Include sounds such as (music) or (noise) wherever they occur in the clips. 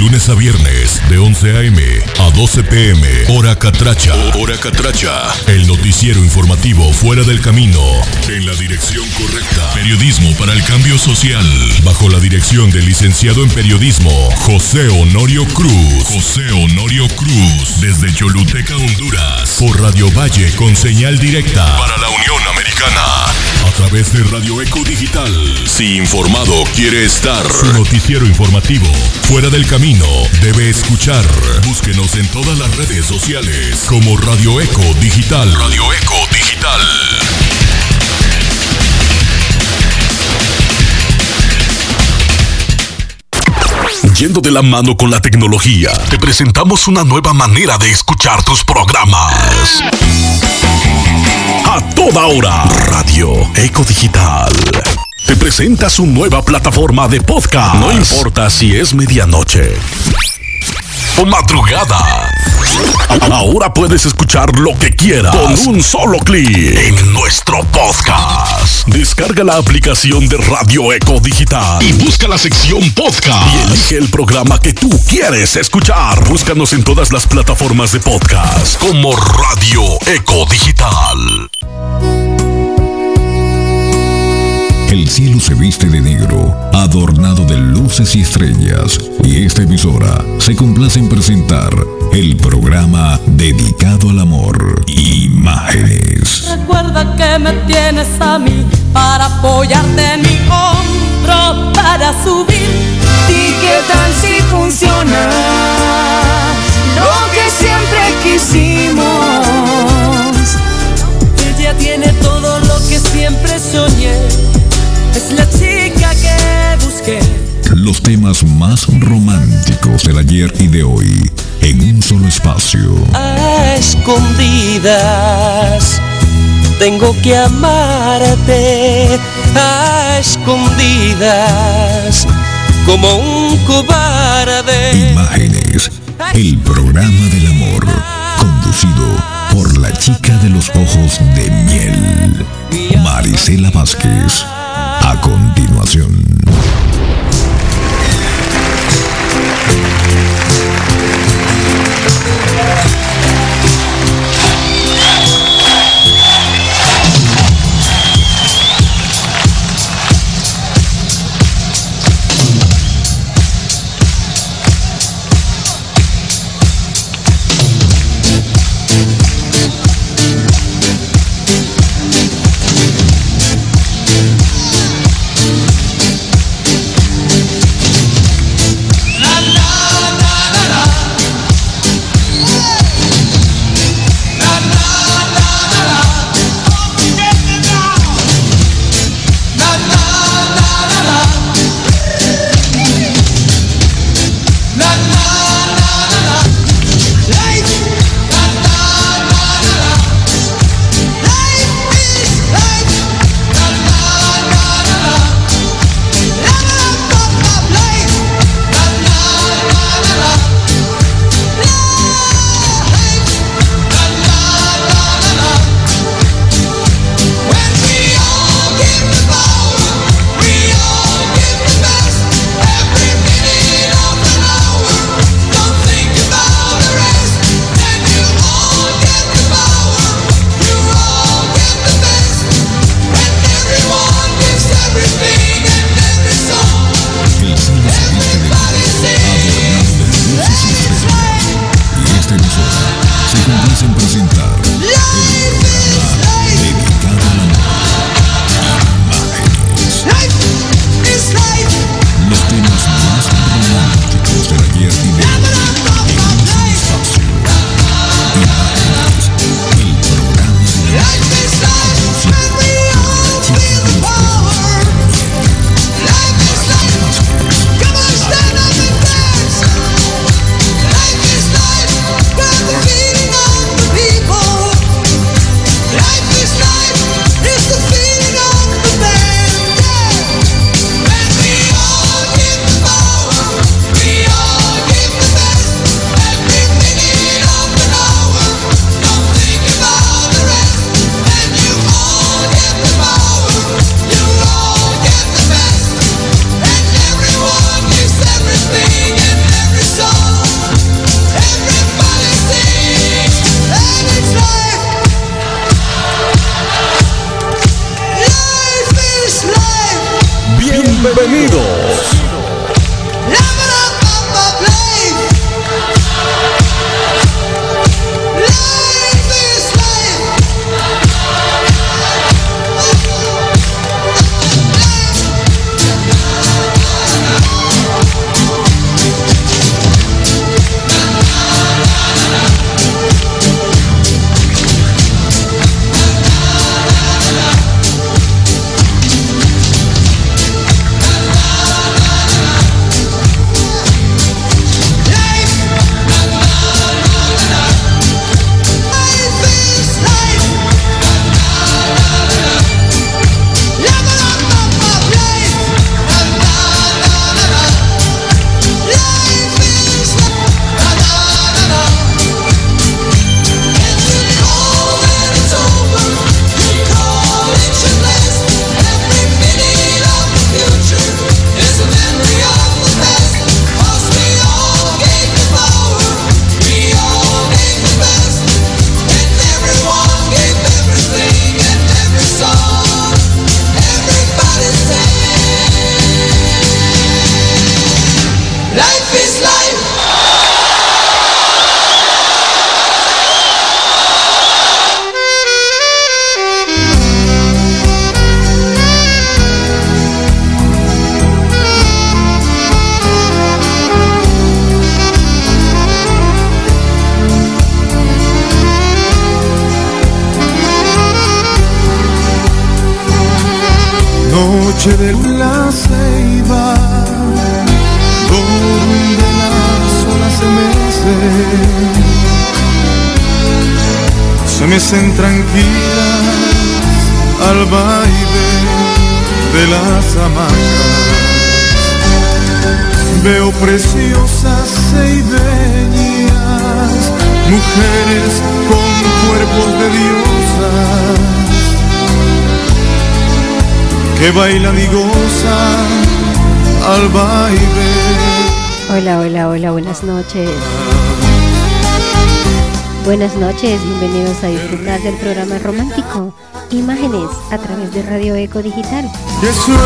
lunes a viernes, de 11 a.m. a 12 p.m. Hora Catracha. Hora Catracha. El noticiero informativo fuera del camino. En la dirección correcta. Periodismo para el cambio social. Bajo la dirección del licenciado en periodismo, José Honorio Cruz. José Honorio Cruz. Desde Choluteca, Honduras. Por Radio Valle con señal directa. Para la Unión Americana. A través de Radio Eco Digital. Si informado quiere estar. Su noticiero informativo. Fuera del camino. Debe escuchar. Búsquenos en todas las redes sociales. Como Radio Eco Digital. Radio Eco Digital. Yendo de la mano con la tecnología, te presentamos una nueva manera de escuchar tus programas. A toda hora, Radio Eco Digital. Te presenta su nueva plataforma de podcast. No importa si es medianoche o madrugada. Ahora puedes escuchar lo que quieras con un solo clic en nuestro podcast. Descarga la aplicación de Radio Eco Digital y busca la sección podcast y elige el programa que tú quieres escuchar. Búscanos en todas las plataformas de podcast como Radio Eco Digital. El cielo se viste de negro, adornado de luces y estrellas, y esta emisora se complace en presentar el programa dedicado al amor, Imágenes. Recuerda que me tienes a mí para apoyarte en mi hombro para subir. ¿Y qué tal si funciona lo que siempre quisimos? La chica que busqué. Los temas más románticos del ayer y de hoy en un solo espacio. A escondidas. Tengo que amarte a escondidas como un cobarde. Imágenes, el programa del amor, conducido por la chica de los ojos de miel, Marisela Vázquez. A continuación. Noches, bienvenidos a disfrutar del programa romántico Imágenes a través de Radio Eco Digital. Que sueñan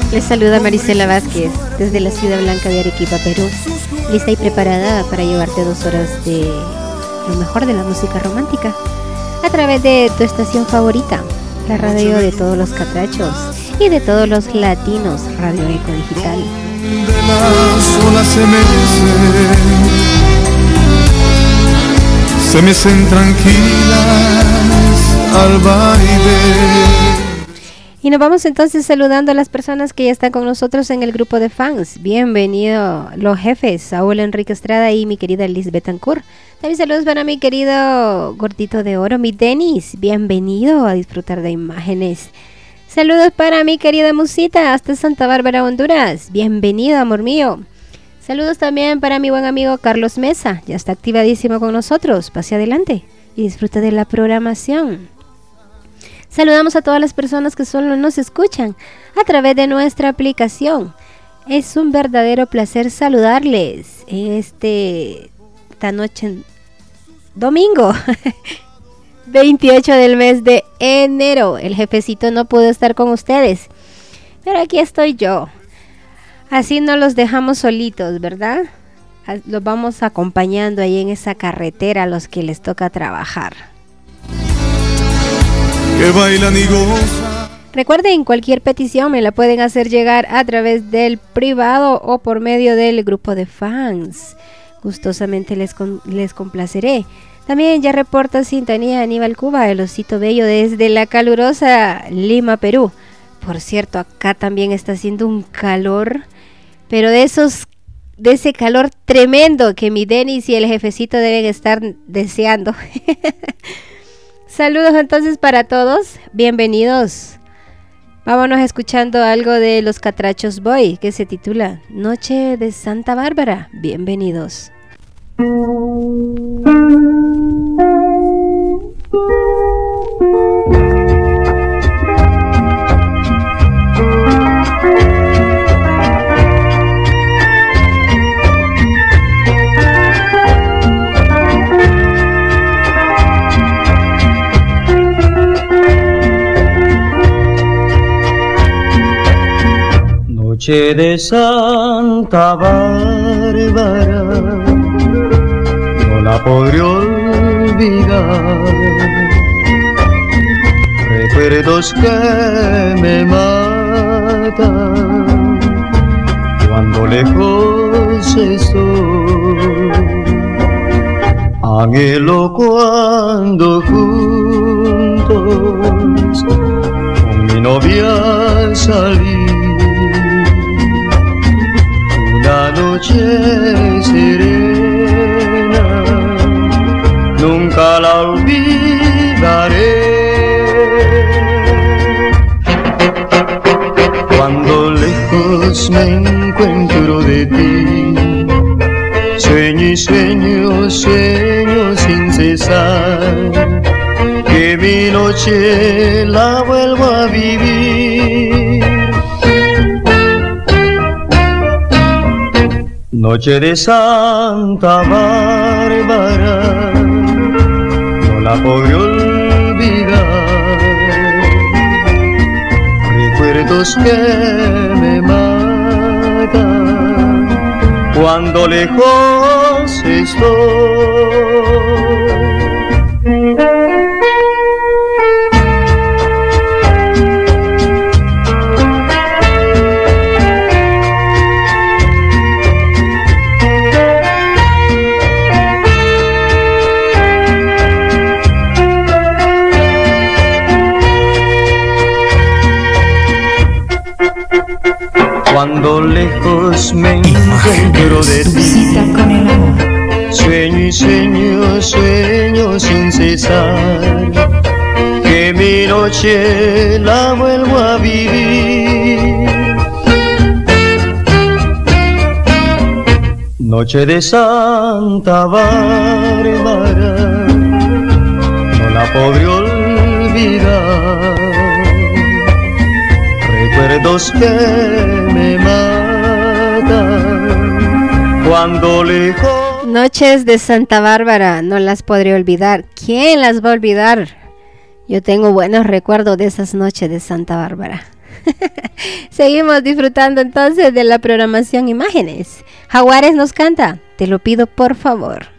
con Les saluda Marisela Vázquez desde la Ciudad Blanca de Arequipa, Perú. Lista y preparada para llevarte dos horas de lo mejor de la música romántica a través de tu estación favorita, la radio de todos los catrachos y de todos los latinos, Radio Eco Digital. se me tranquilas al baile y nos vamos entonces saludando a las personas que ya están con nosotros en el grupo de fans. Bienvenido los jefes, Saúl Enrique Estrada y mi querida Liz Betancourt. También saludos para mi querido gordito de oro, mi Denis. Bienvenido a disfrutar de imágenes. Saludos para mi querida Musita hasta Santa Bárbara, Honduras. Bienvenido, amor mío. Saludos también para mi buen amigo Carlos Mesa. Ya está activadísimo con nosotros. Pase adelante y disfruta de la programación. Saludamos a todas las personas que solo nos escuchan a través de nuestra aplicación. Es un verdadero placer saludarles en este esta noche domingo (laughs) 28 del mes de enero. El jefecito no pudo estar con ustedes, pero aquí estoy yo. Así no los dejamos solitos, ¿verdad? Los vamos acompañando ahí en esa carretera a los que les toca trabajar que bailan y Recuerden, cualquier petición me la pueden hacer llegar a través del privado o por medio del grupo de fans. Gustosamente les, les complaceré. También ya reporta sintonía Aníbal Cuba, el osito bello desde la calurosa Lima, Perú. Por cierto, acá también está haciendo un calor, pero de esos de ese calor tremendo que mi Denis y el jefecito deben estar deseando. (laughs) Saludos entonces para todos, bienvenidos. Vámonos escuchando algo de los Catrachos Boy que se titula Noche de Santa Bárbara. Bienvenidos. Noche de Santa Bárbara, no la podré olvidar. Recuerdos que me matan cuando lejos estoy. Anhelo cuando juntos con mi novia salí la noche serena, la olvidaré. Cuando lejos me encuentro de ti, sueño y sueño, sueño sin cesar, que mi noche la vuelvo a vivir. Noche de Santa Bárbara, podré olvidar. Recuerdos que me matan cuando lejos estoy. Cuando lejos me encuentro de ti. con el amor. Sueño y sueño, sueño sin cesar. Que mi noche la vuelvo a vivir. Noche de Santa Bárbara, no la podré olvidar. Recuerdos que me cuando lejos. Noches de Santa Bárbara, no las podré olvidar. ¿Quién las va a olvidar? Yo tengo buenos recuerdos de esas noches de Santa Bárbara. (laughs) Seguimos disfrutando entonces de la programación Imágenes. Jaguares nos canta, te lo pido por favor.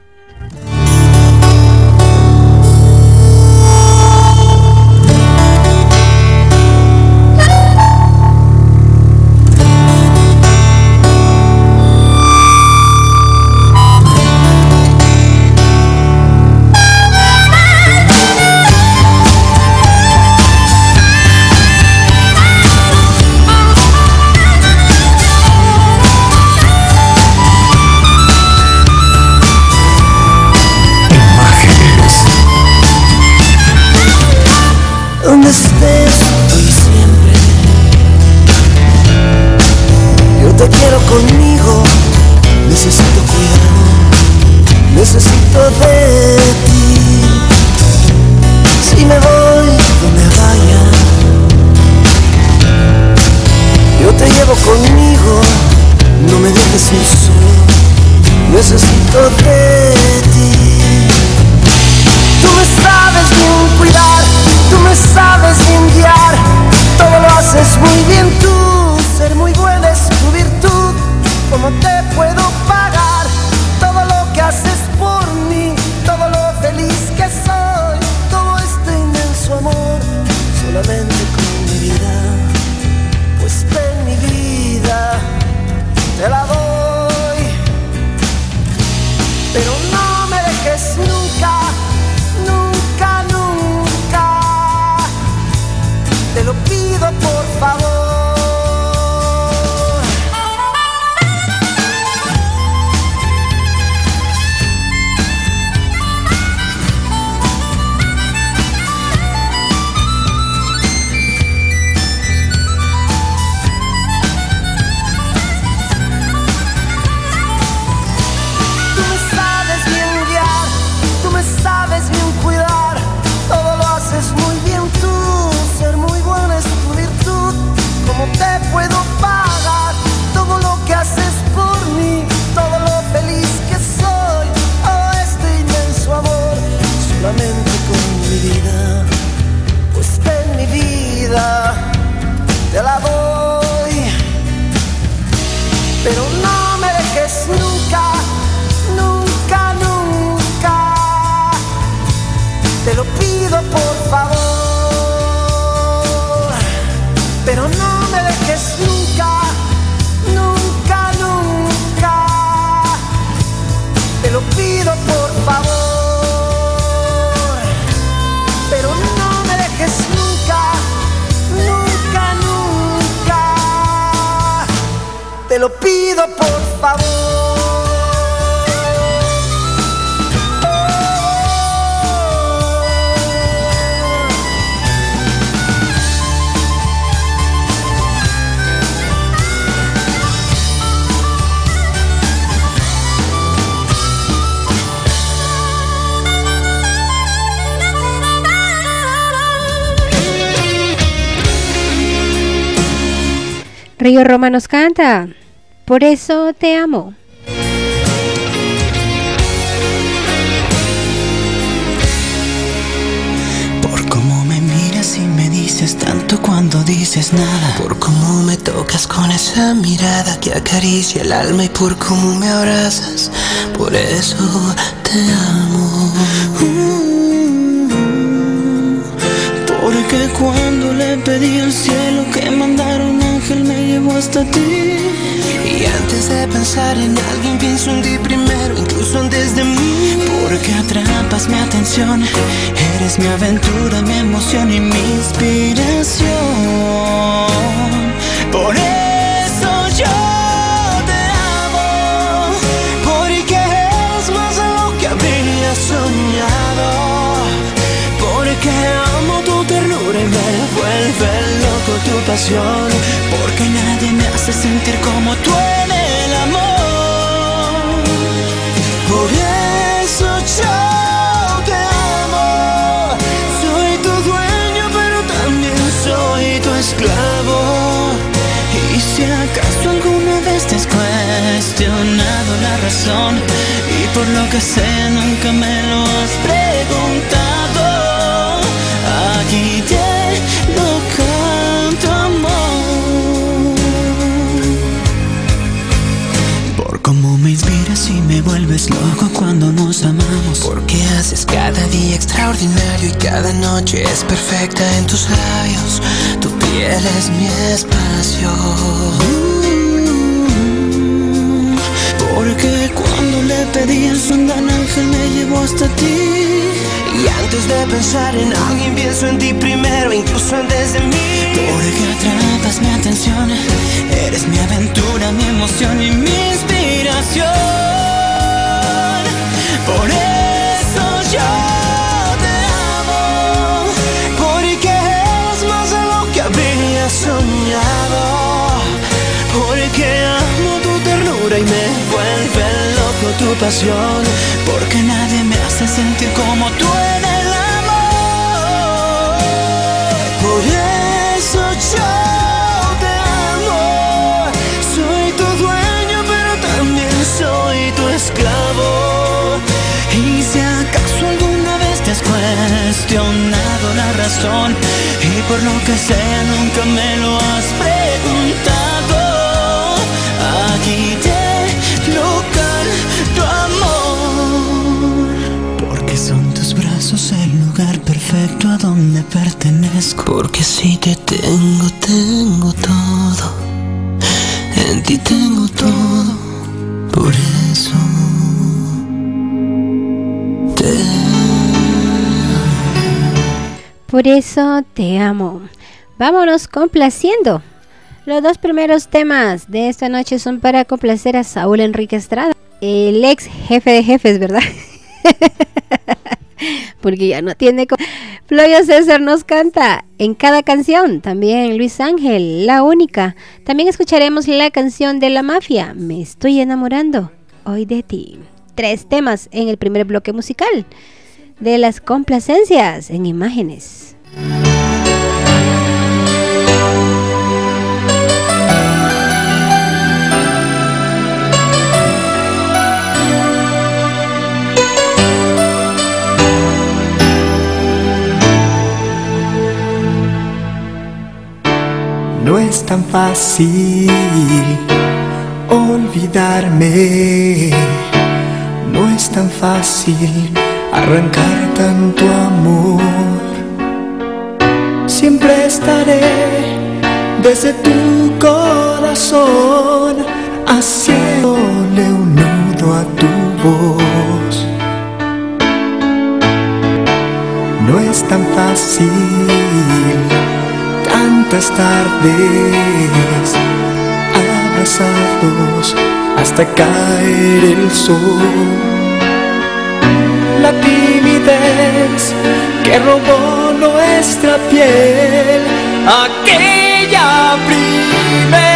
Roma canta, por eso te amo. Por cómo me miras y me dices tanto cuando dices nada. Por cómo me tocas con esa mirada que acaricia el alma y por cómo me abrazas. Por eso te amo. hasta ti. Y antes de pensar en alguien, pienso en ti primero, incluso antes de mí. Porque atrapas mi atención, eres mi aventura, mi emoción y mi inspiración. Por eso yo. te amo, porque eres más de lo que había soñado, porque amo tu ternura y me vuelve loco tu pasión, porque hace sentir como tú en el amor. Por eso yo te amo. Soy tu dueño, pero también soy tu esclavo. Y si acaso alguna vez te has cuestionado la razón y por lo que sé nunca me lo has preguntado, vuelves loco cuando nos amamos. Porque haces cada día extraordinario y cada noche es perfecta en tus labios. Tu piel es mi espacio. Porque cuando le pedí a un gran ángel me llevó hasta ti. Y antes de pensar en alguien pienso en ti primero, incluso antes de mí. Porque atrapas mi atención, eres mi aventura, mi emoción y mi inspiración. Por eso yo te amo, Porque es más de lo que habría soñado. Porque amo tu ternura y me vuelve loco tu pasión. porque nadie me hace sentir como tú en el amor. Por eso yo la razón y por lo que sea nunca me lo has preguntado, aquí te lo canto amor. Porque son tus brazos el lugar perfecto a donde pertenezco. Porque si te tengo, tengo todo. En ti tengo todo. Por eso Por eso te amo. Vámonos complaciendo. Los dos primeros temas de esta noche son para complacer a Saúl Enrique Estrada, el ex jefe de jefes, ¿verdad? (laughs) Porque ya no tiene... Floyo César nos canta en cada canción. También Luis Ángel, la única. También escucharemos la canción de la mafia, Me estoy enamorando hoy de ti. Tres temas en el primer bloque musical de las complacencias en imágenes. No es tan fácil olvidarme. No es tan fácil arrancar tanto amor. Siempre estaré desde tu corazón, haciéndole un nudo a tu voz. No es tan fácil tantas tardes abrazados hasta caer el sol. La que robó nuestra piel. Aquella primera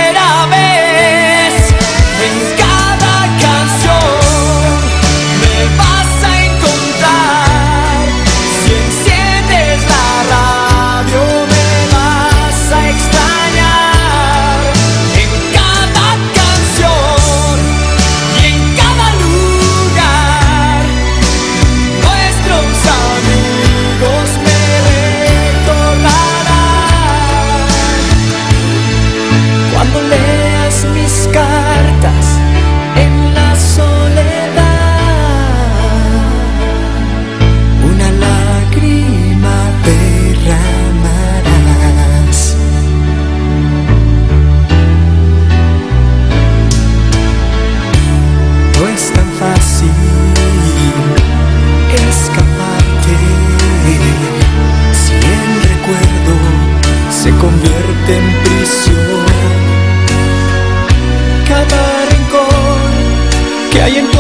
se convierte en prisión. Cada rincón que hay en tu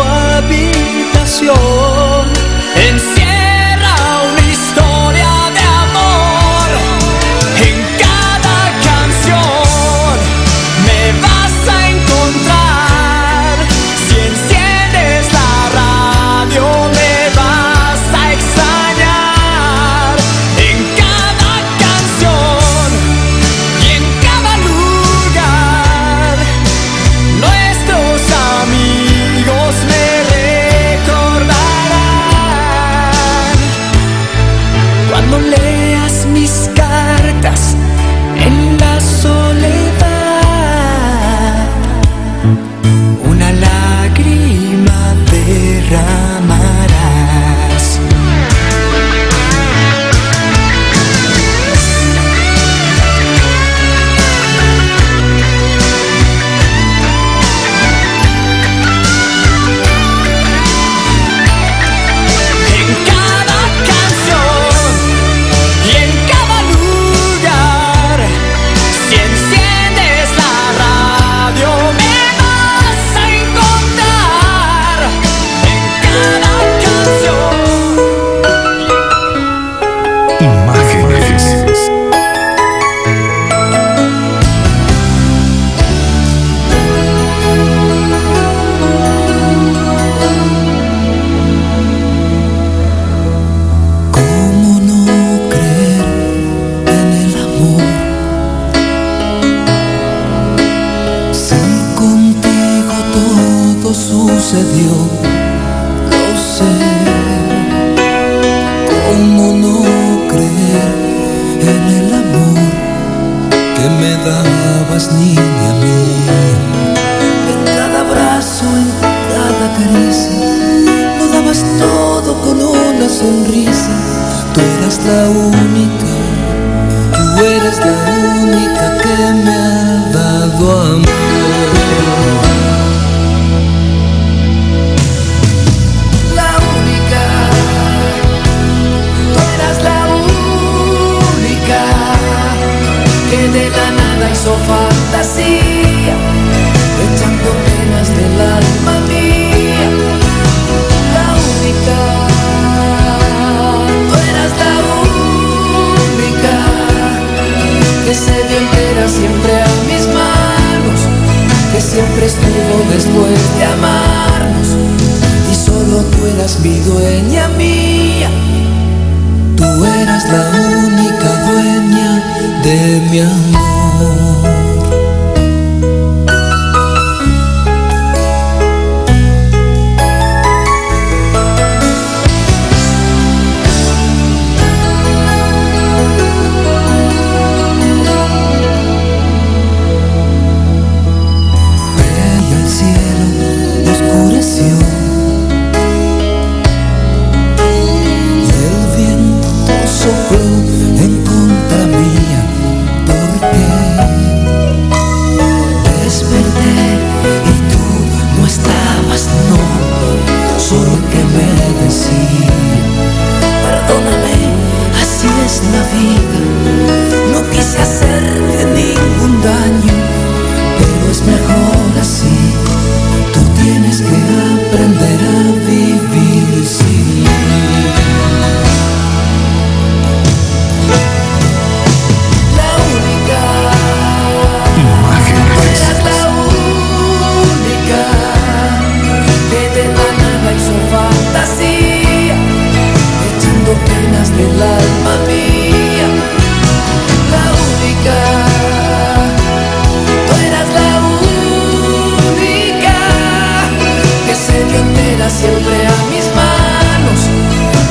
siempre a mis manos,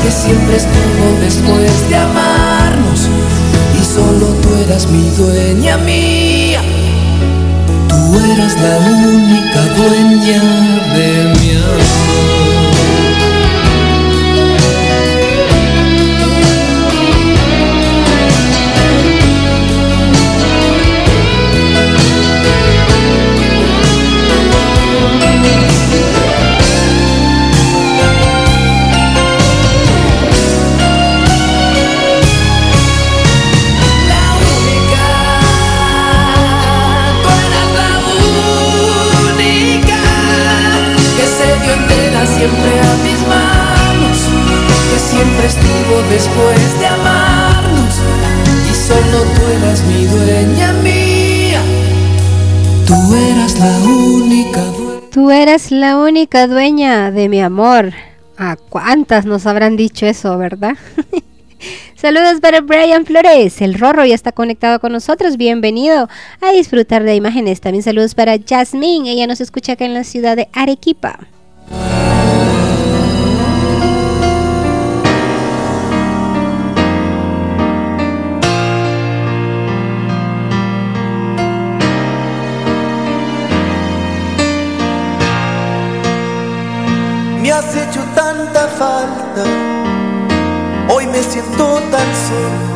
que siempre estuvo después de amarnos y solo tú eras mi dueña mía. Tú eras la única dueña de mi amor. Tú eras la única dueña de mi amor. ¿A cuántas nos habrán dicho eso, verdad? (laughs) Saludos para Brian Flores. El Rorro ya está conectado con nosotros. Bienvenido a disfrutar de imágenes. También saludos para Jasmine. Ella nos escucha acá en la ciudad de Arequipa. Tanta falta, hoy me siento tan solo.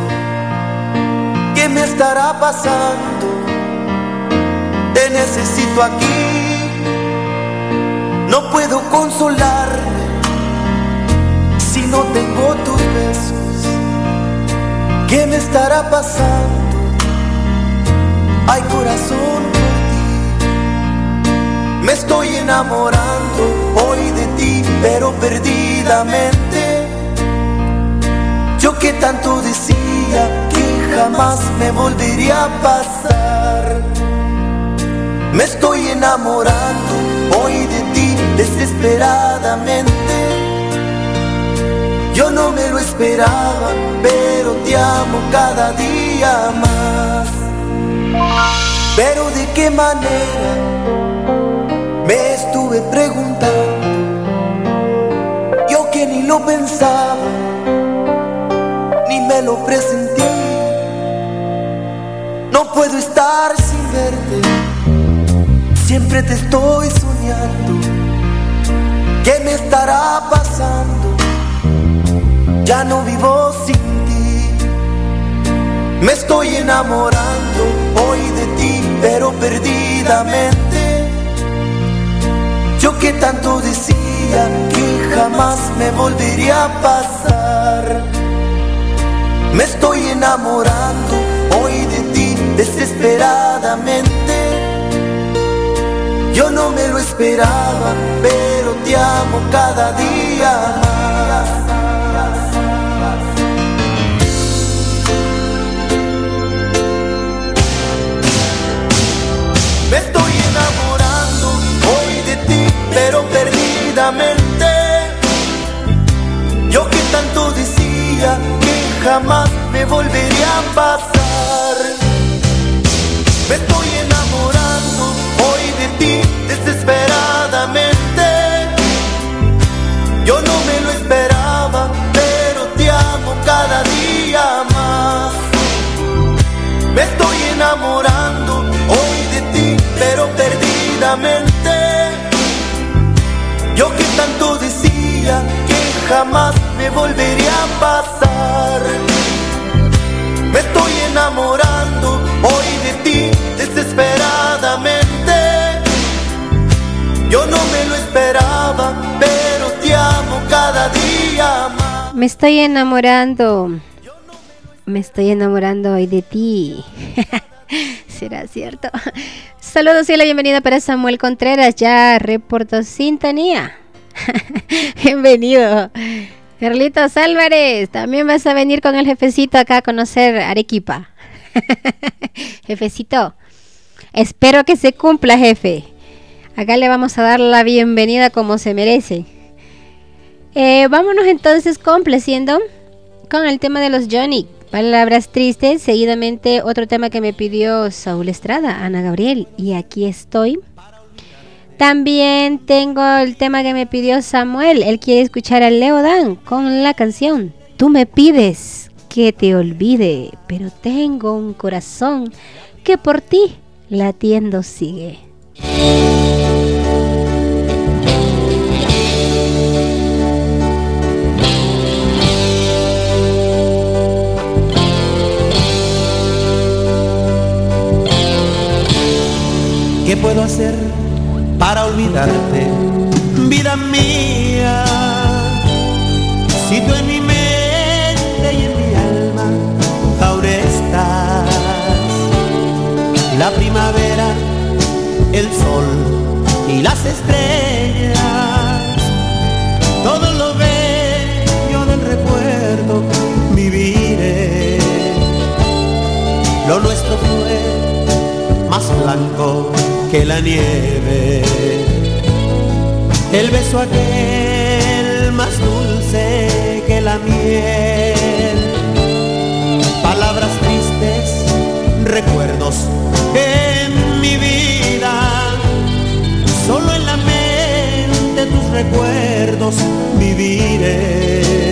¿Qué me estará pasando? Te necesito aquí, no puedo consolarme si no tengo tus besos. ¿Qué me estará pasando? Ay corazón por ti, me estoy enamorando hoy de ti, pero perdidamente. Yo que tanto decía que jamás me volvería a pasar. Me estoy enamorando hoy de ti desesperadamente. Yo no me lo esperaba, pero te amo cada día más. Pero de qué manera Me estuve preguntando, lo pensaba, ni me lo presentí. No puedo estar sin verte, siempre te estoy soñando. ¿Qué me estará pasando? Ya no vivo sin ti. Me estoy enamorando hoy de ti, pero perdidamente. Yo que tanto decía que jamás me volvería a pasar. Me estoy enamorando hoy de ti desesperadamente. Yo no me lo esperaba, pero te amo cada día más. Me estoy enamorando pero perdidamente. Yo que tanto decía que jamás me volvería a pasar. Me estoy enamorando hoy de ti desesperadamente. Yo no me lo esperaba, pero te amo cada día más. Me estoy enamorando hoy de ti, pero perdidamente. Jamás me volvería a pasar. Me estoy enamorando hoy de ti desesperadamente. Yo no me lo esperaba, pero te amo cada día más. Me estoy enamorando. Me estoy enamorando hoy de ti. (laughs) ¿Será cierto? Saludos y la bienvenida para Samuel Contreras. Ya reportó sintonía. (laughs) Bienvenido. Carlitos Álvarez, también vas a venir con el jefecito acá a conocer Arequipa. (laughs) Jefecito, espero que se cumpla, jefe. Acá le vamos a dar la bienvenida como se merece. Eh, vámonos entonces complaciendo con el tema de los Johnny. Palabras tristes, seguidamente otro tema que me pidió Saúl Estrada, Ana Gabriel, y aquí estoy. También tengo el tema que me pidió Samuel, él quiere escuchar a Leo Dan con la canción Tú me pides que te olvide, pero tengo un corazón que por ti latiendo sigue. ¿Qué puedo hacer para olvidarte, vida mía? Si tú en mi mente y en mi alma ahora estás, la primavera, el sol y las estrellas, todo lo bello del recuerdo viviré. Lo nuestro fue más blanco que la nieve. El beso aquel más dulce que la miel. Palabras tristes, recuerdos en mi vida. Solo en la mente tus recuerdos viviré.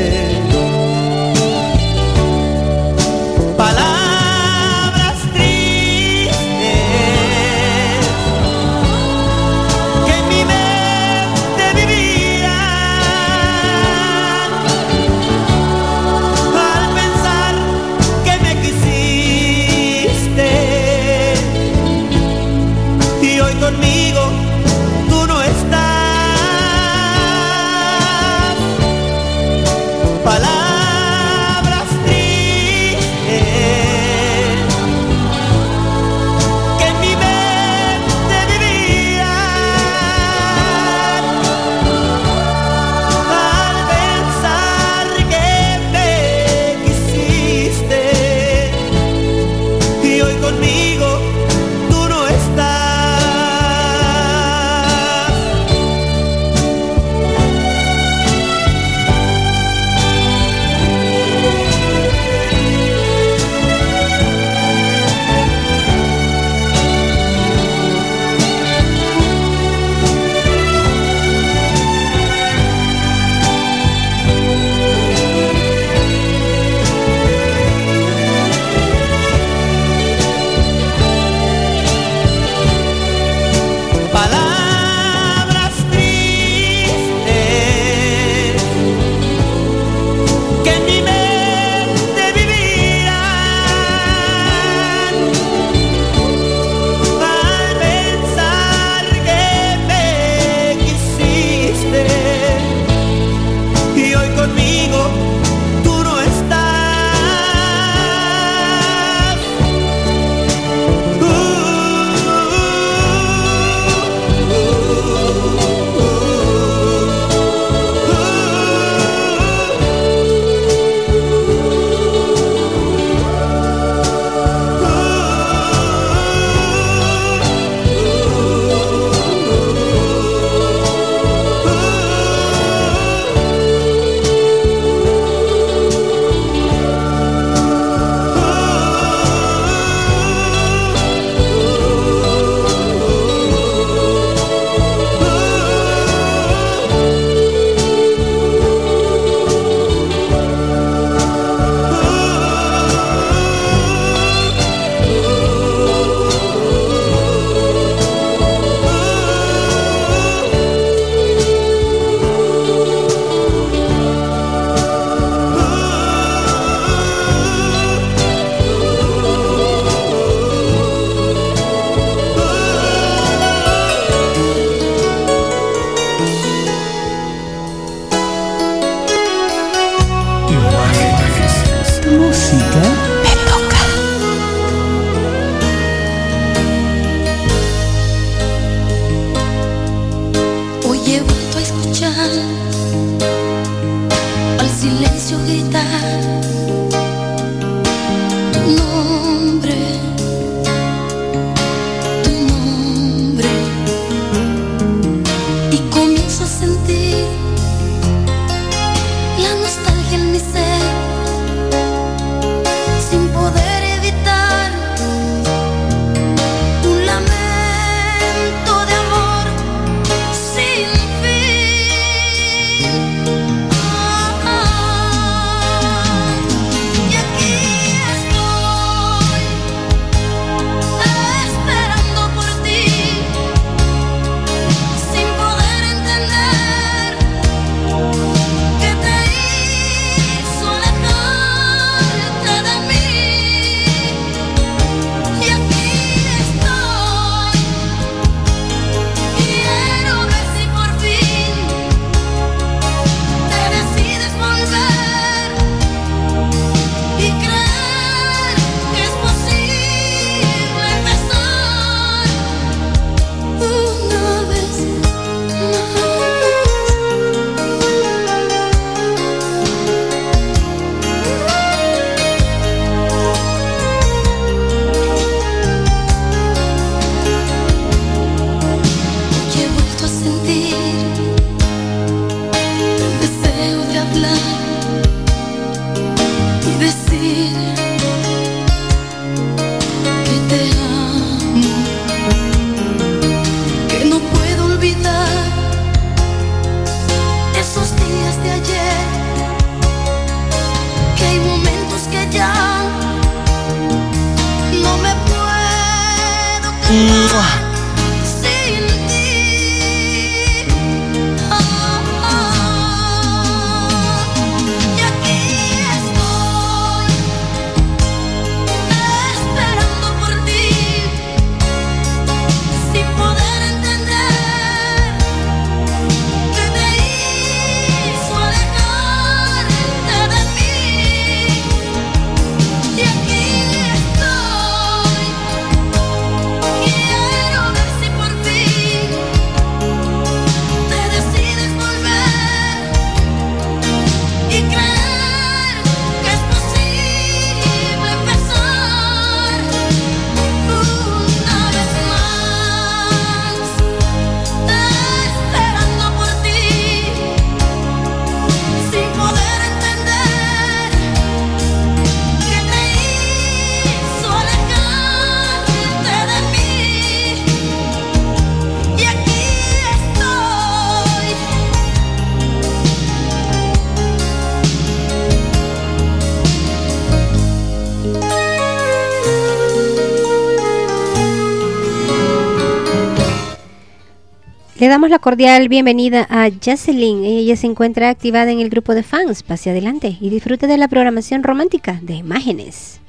damos la cordial bienvenida a Jocelyn. Ella se encuentra activada en el grupo de fans. Pase adelante y disfrute de la programación romántica de imágenes.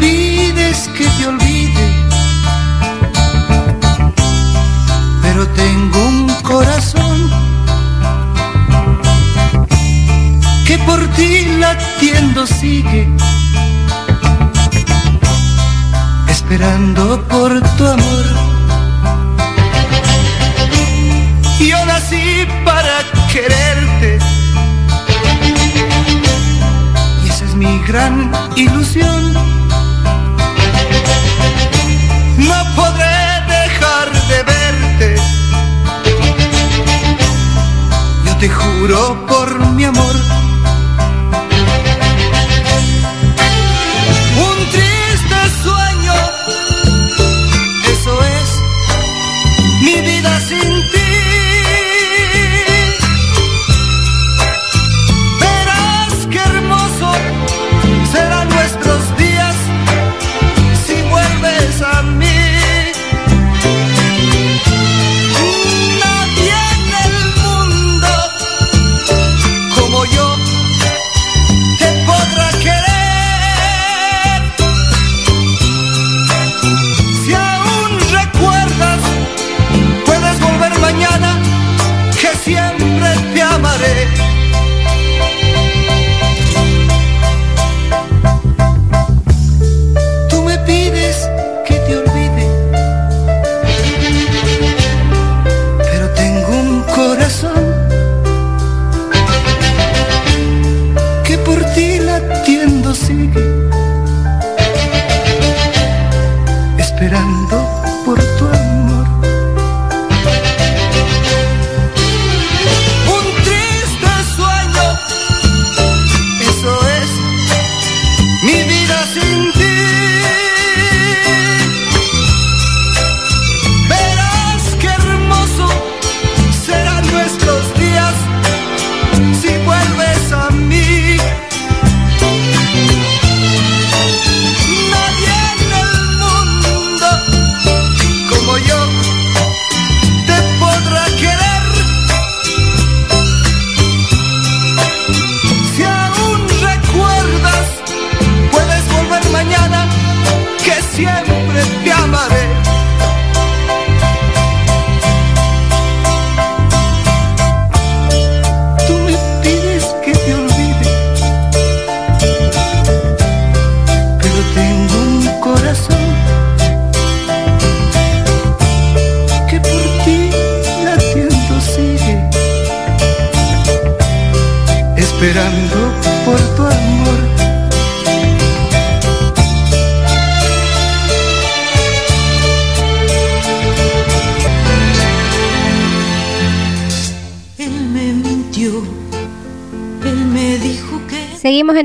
olvides que te olvide, pero tengo un corazón que por ti latiendo sigue, esperando por tu amor. Yo nací para quererte. Y esa es mi gran ilusión no podré dejar de verte. Yo te juro por mi amor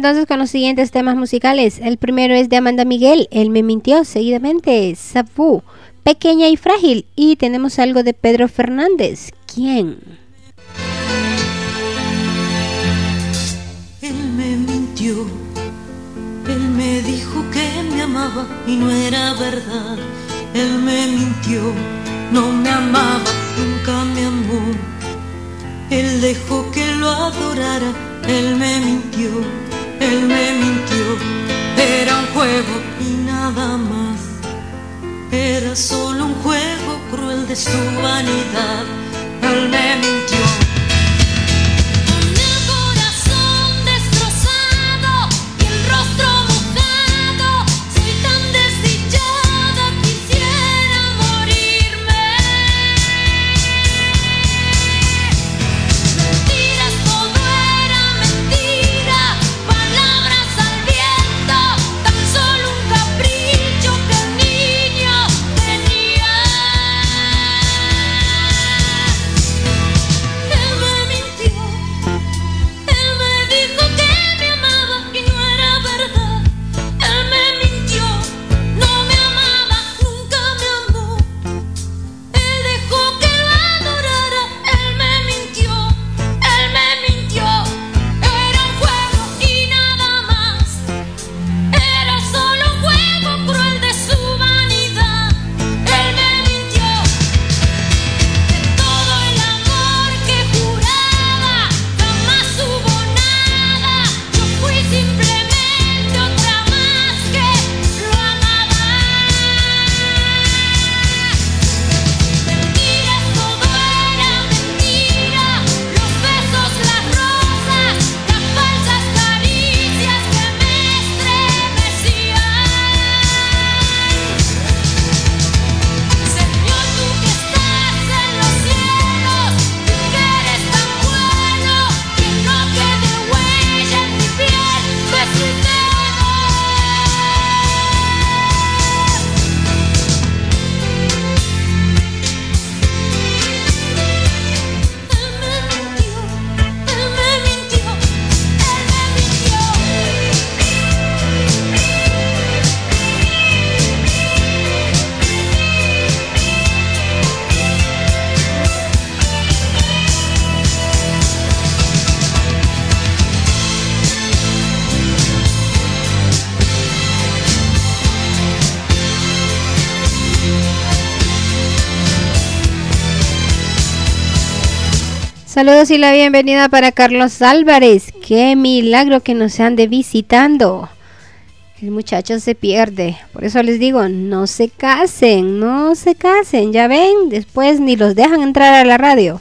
entonces con los siguientes temas musicales. El primero es de Amanda Miguel, Él me mintió. Seguidamente, Sabu, Pequeña y Frágil. Y tenemos algo de Pedro Fernández. ¿Quién? Él me mintió, él me dijo que me amaba y no era verdad. Él me mintió, no me amaba, nunca me amó. Él dejó que lo adorara, él me mintió, él me mintió. Era un juego y nada más. Era solo un juego cruel de su vanidad. Él me mintió. Saludos y la bienvenida para Carlos Álvarez. Qué milagro que nos ande visitando. El muchacho se pierde. Por eso les digo, no se casen, no se casen. Ya ven, después ni los dejan entrar a la radio.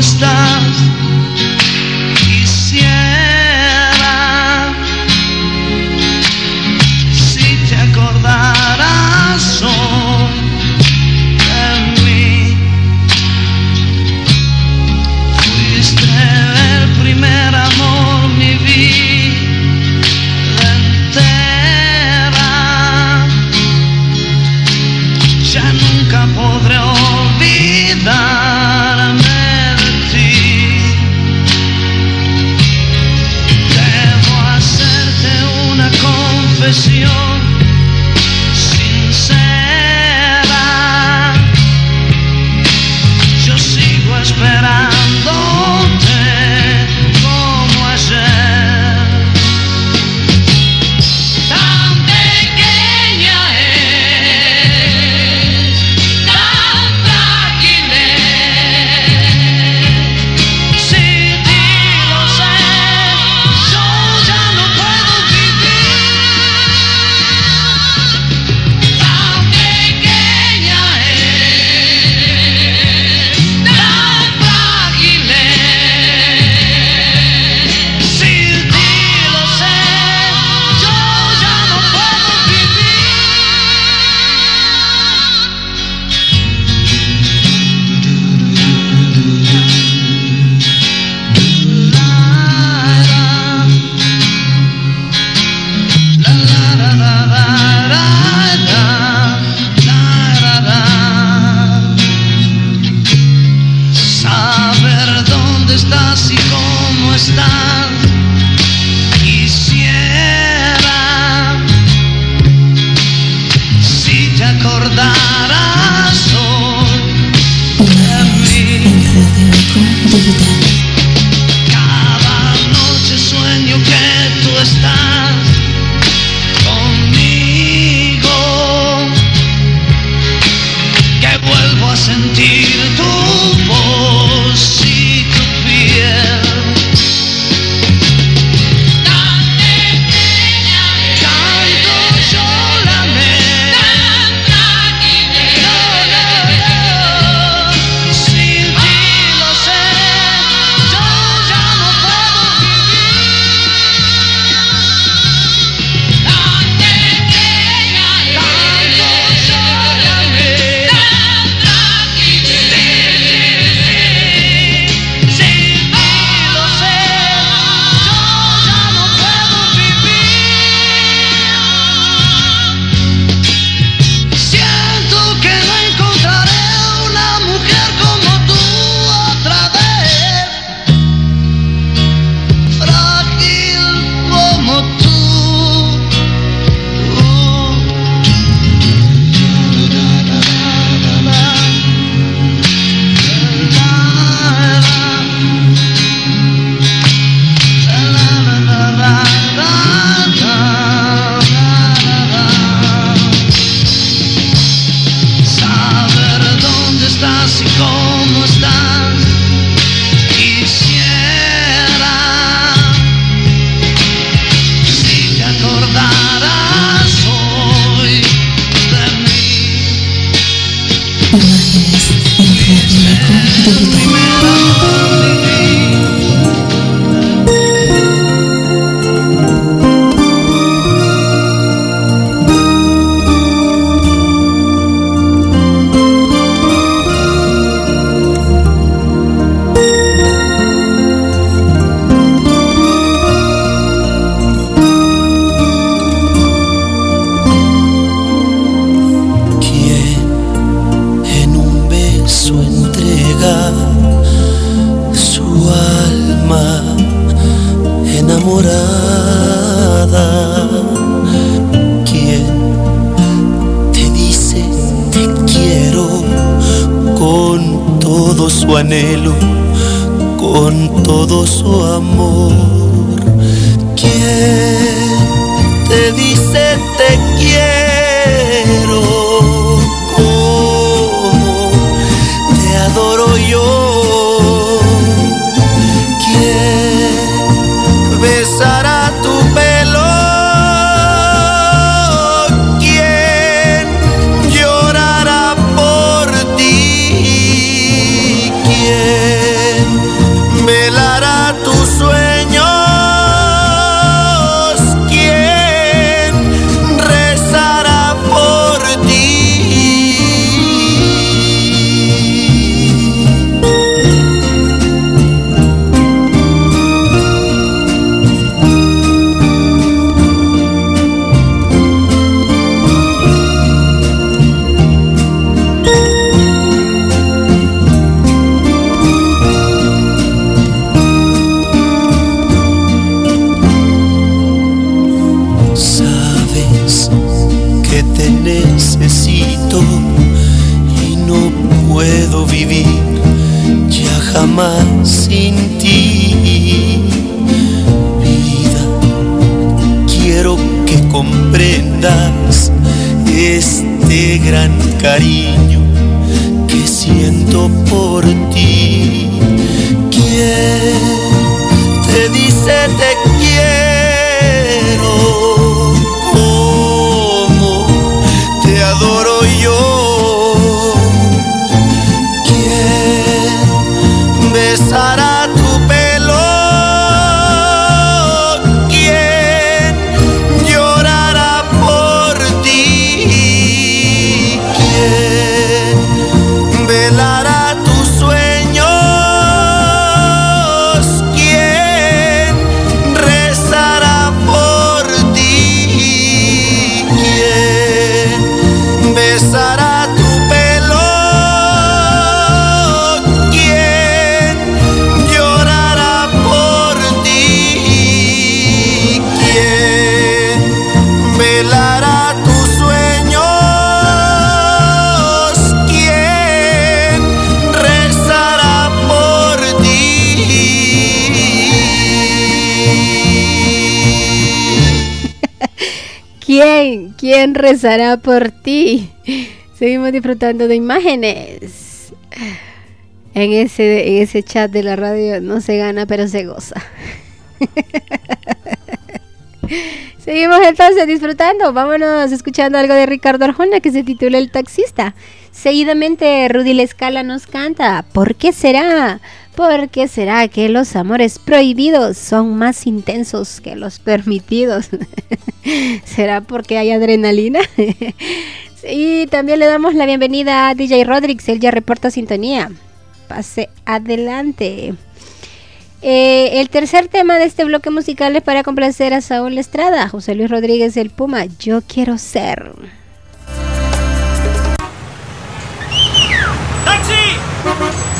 Estás. Cada rezará por ti? Seguimos disfrutando de imágenes. En ese, ese chat de la radio no se gana, pero se goza. (laughs) Seguimos entonces disfrutando. Vámonos escuchando algo de Ricardo Arjona que se titula El taxista. Seguidamente Rudy Lescala nos canta ¿Por qué será? ¿Por qué será que los amores prohibidos son más intensos que los permitidos? (laughs) ¿Será porque hay adrenalina? (laughs) y también le damos la bienvenida a DJ Rodriguez, él ya reporta sintonía. Pase adelante. Eh, el tercer tema de este bloque musical es para complacer a Saúl Estrada, José Luis Rodríguez el Puma, Yo quiero ser. ¡Taxi!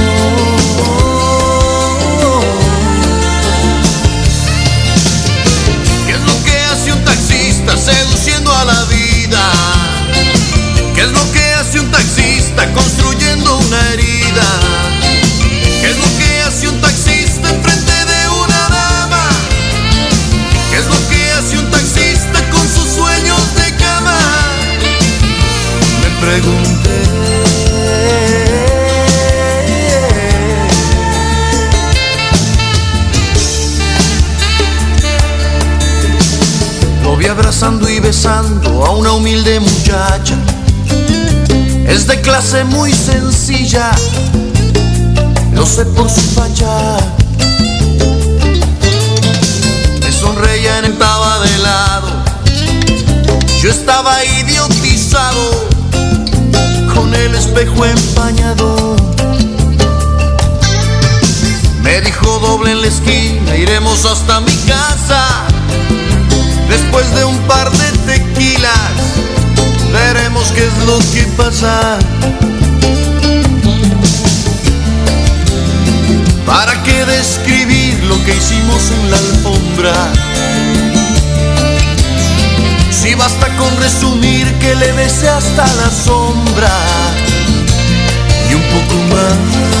Seduciendo a la vida. ¿Qué es lo que hace un taxista construyendo una herida? ¿Qué es lo que clase muy sencilla, lo sé por su facha. Me sonreía en estaba de lado, yo estaba idiotizado con el espejo empañado. Me dijo doble en la esquina, iremos hasta mi casa Después de un par de tequilas, veremos qué es lo que pasa. ¿Para qué describir lo que hicimos en la alfombra? Si basta con resumir que le besé hasta la sombra y un poco más.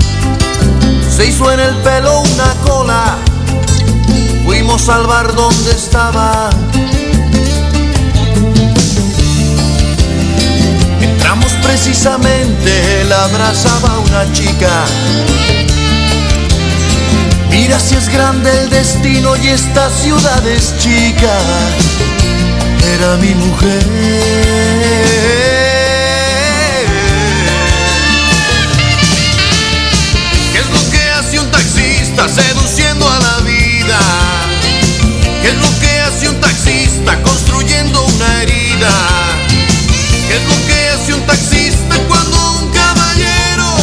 Se hizo en el pelo una cola, fuimos al bar donde estaba. Entramos precisamente, él abrazaba a una chica. Mira si es grande el destino y esta ciudad es chica. Era mi mujer. Seduciendo a la vida? ¿Qué es lo que hace un taxista construyendo una herida? ¿Qué es lo que hace un taxista cuando un caballero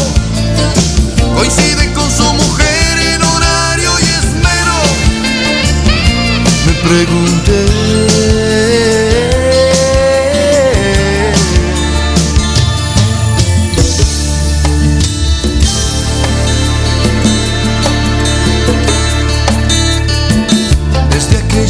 coincide con su mujer en horario y esmero? Me pregunté.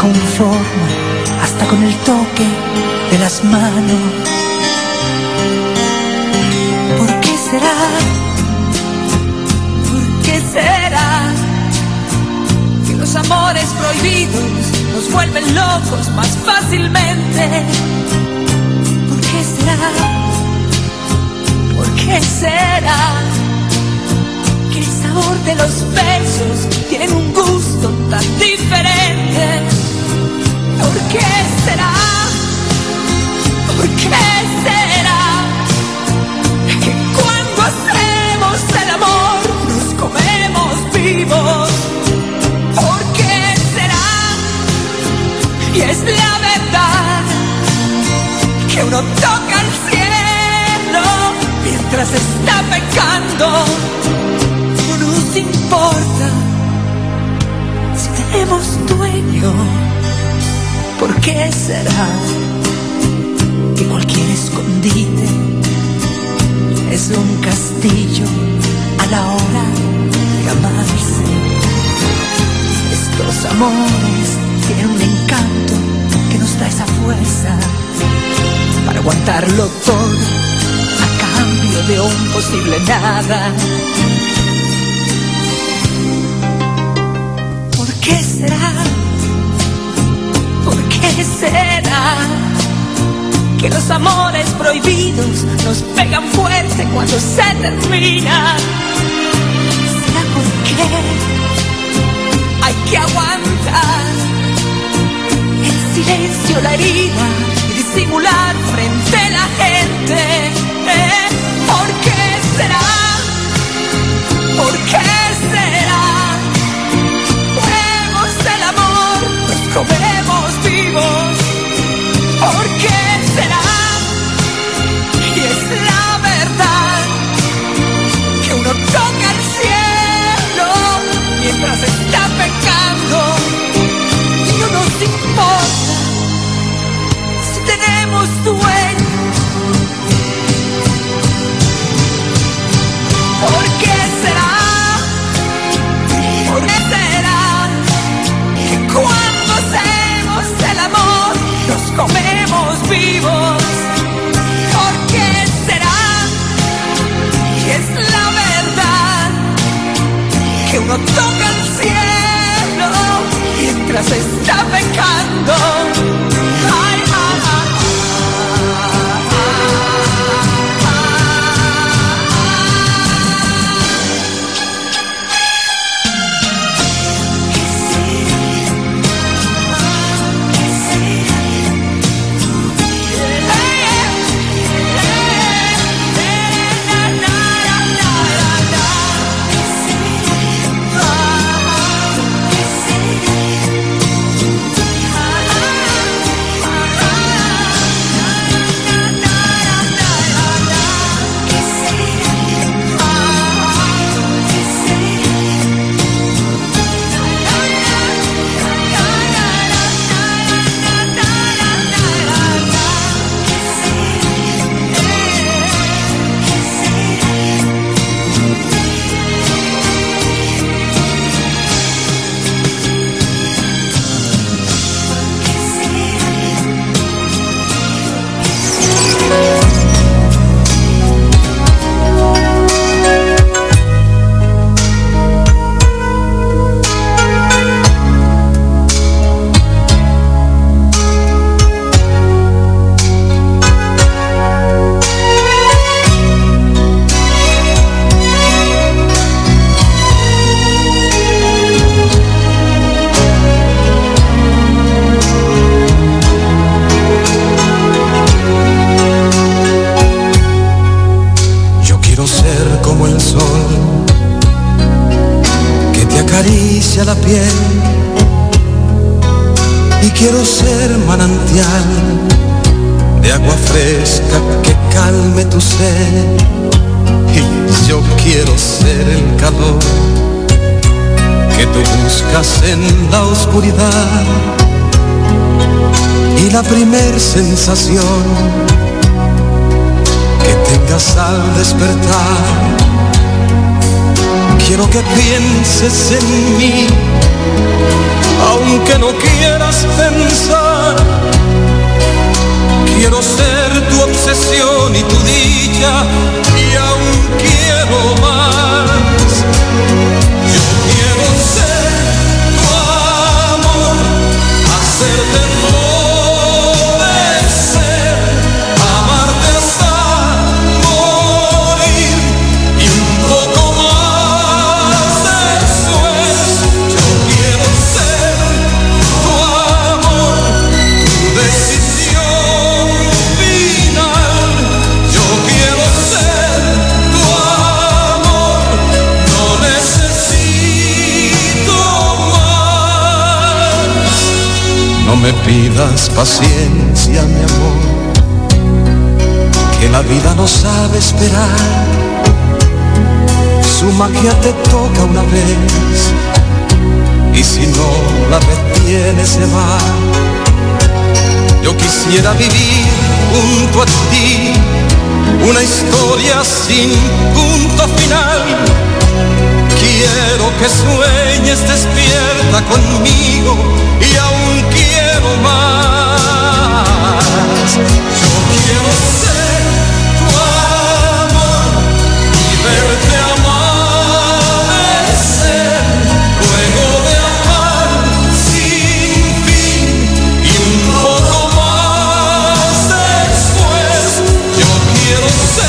Conforma hasta con el toque de las manos. ¿Por qué será? ¿Por qué será que los amores prohibidos nos vuelven locos más fácilmente? ¿Por qué será? ¿Por qué será que el sabor de los besos tiene un gusto tan diferente? Nos comemos vivos. ¿Por qué será? Y es la verdad que uno toca el cielo mientras está pecando. No nos importa si tenemos dueño. ¿Por qué será que cualquier escondite es un castillo a la hora de amarse. Estos amores tienen un encanto que nos da esa fuerza para aguantarlo todo a cambio de un posible nada. ¿Por qué será? ¿Por qué será? que los amores prohibidos nos pegan fuerte cuando se terminan. ¿Será porque hay que aguantar en silencio la herida y disimular frente a la gente? ¿Eh? ¿Por qué será? ¿Por qué Y es la verdad que uno toca el cielo mientras las seis. Y la primer sensación que tengas al despertar. Quiero que pienses en mí, aunque no quieras pensar. Quiero ser tu obsesión y tu dicha, y aún quiero más. Hacerte florecer, me pidas paciencia, mi amor, que la vida no sabe esperar. Su magia te toca una vez y si no la retiene se va. Yo quisiera vivir junto a ti una historia sin punto final. Quiero que sueñes despierta conmigo y aún quiero más. Yo quiero ser tu amor y verte amanecer, luego de amar sin fin y un poco más después. Yo quiero ser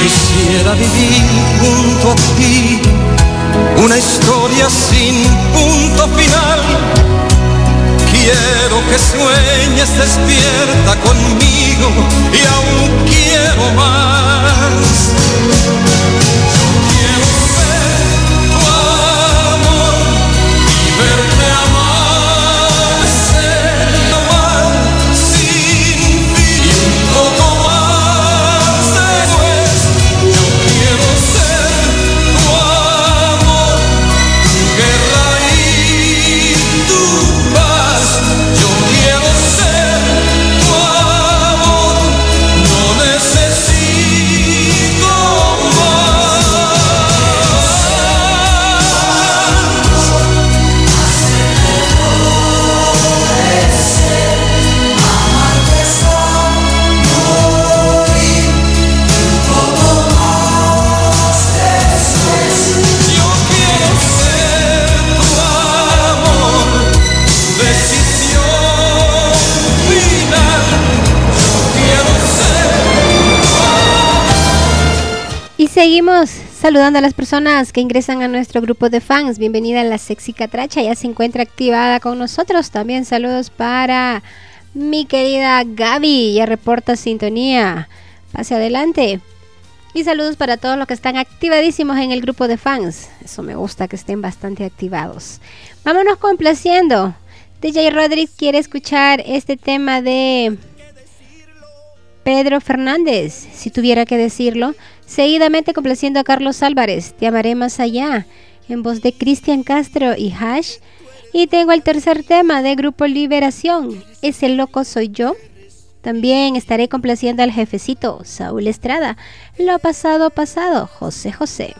quisiera vivir junto a ti una historia sin punto final. Quiero que sueñes despierta conmigo y aún quiero más. Seguimos saludando a las personas que ingresan a nuestro grupo de fans. Bienvenida a la Sexy Catracha, ya se encuentra activada con nosotros. También saludos para mi querida Gaby, ya reporta sintonía. Pase adelante. Y saludos para todos los que están activadísimos en el grupo de fans. Eso me gusta que estén bastante activados. Vámonos complaciendo. DJ Rodríguez quiere escuchar este tema de Pedro Fernández, si tuviera que decirlo. Seguidamente complaciendo a Carlos Álvarez, Te amaré más allá, en voz de Cristian Castro y Hash. Y tengo el tercer tema de Grupo Liberación, Ese loco soy yo. También estaré complaciendo al jefecito Saúl Estrada, Lo pasado pasado, José José.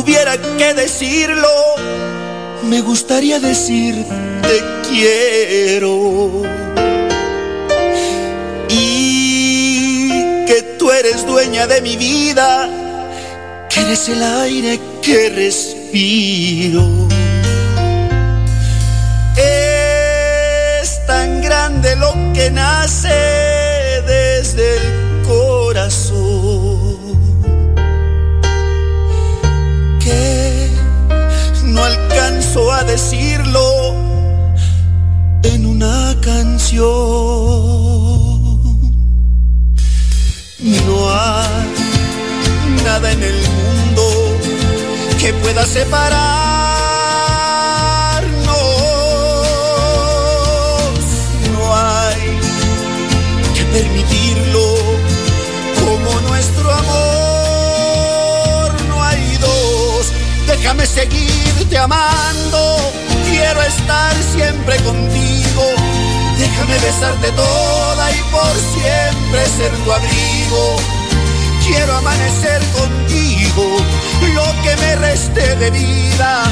Tuviera que decirlo, me gustaría decir te quiero. Y que tú eres dueña de mi vida, que eres el aire que respiro. Es tan grande lo que nace desde el corazón no alcanzo a decirlo en una canción. No hay nada en el mundo que pueda separarnos. Déjame seguirte amando. Quiero estar siempre contigo. Déjame besarte toda y por siempre ser tu abrigo. Quiero amanecer contigo, lo que me reste de vida.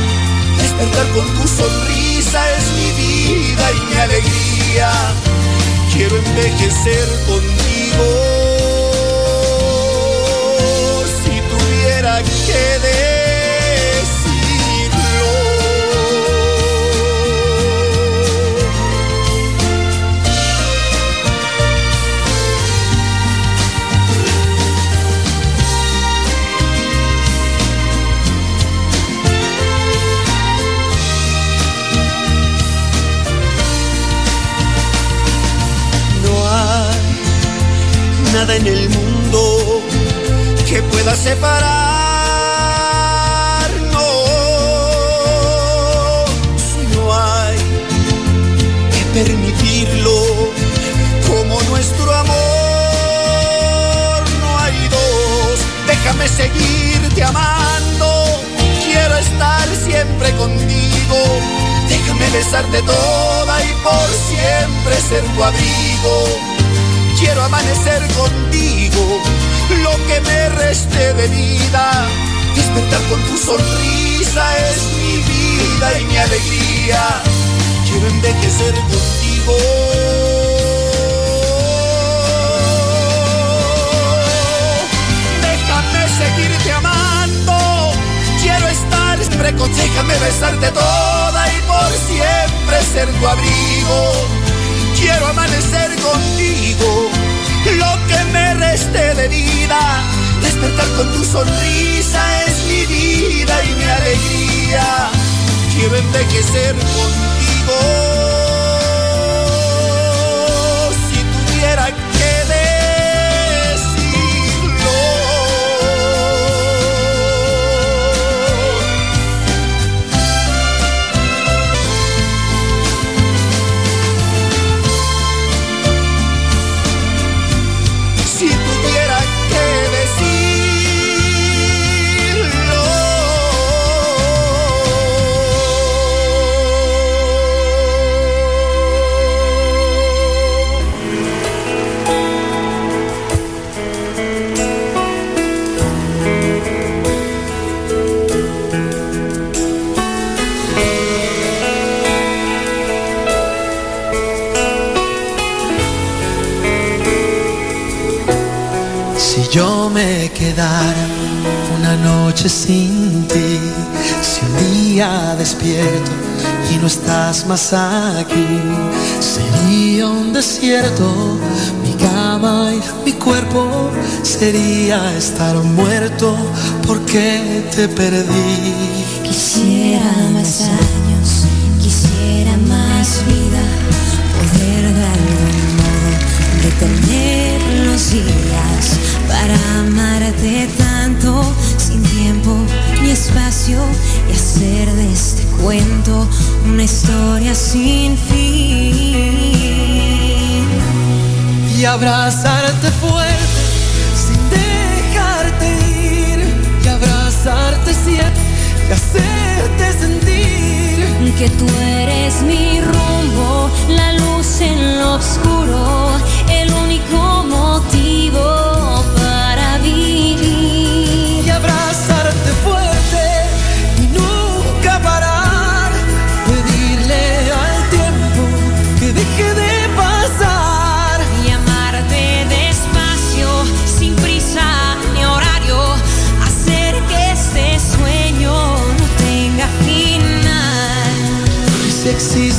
Despertar con tu sonrisa es mi vida y mi alegría. Quiero envejecer contigo. Si tuviera que nada en el mundo que pueda separarnos. No hay que permitirlo como nuestro amor. No hay dos. Déjame seguirte amando. Quiero estar siempre contigo. Déjame besarte toda y por siempre ser tu abrigo. Quiero amanecer contigo, lo que me reste de vida. Despertar con tu sonrisa es mi vida y mi alegría. Quiero envejecer contigo. Déjame seguirte amando. Quiero estar siempre Déjame besarte toda y por siempre ser tu abrigo. Quiero amanecer contigo, lo que me reste de vida. Despertar con tu sonrisa es mi vida y mi alegría. Quiero envejecer contigo. Yo me quedara una noche sin ti, si un día despierto y no estás más aquí, sería un desierto, mi cama y mi cuerpo sería estar muerto porque te perdí. Quisiera más años, quisiera más vida, poder de algún modo detener los amarte tanto, sin tiempo ni espacio, y hacer de este cuento una historia sin fin. y abrazarte fuerte sin dejarte ir y abrazarte siempre y hacerte sentir que tú eres mi rumbo, la luz en lo oscuro, el único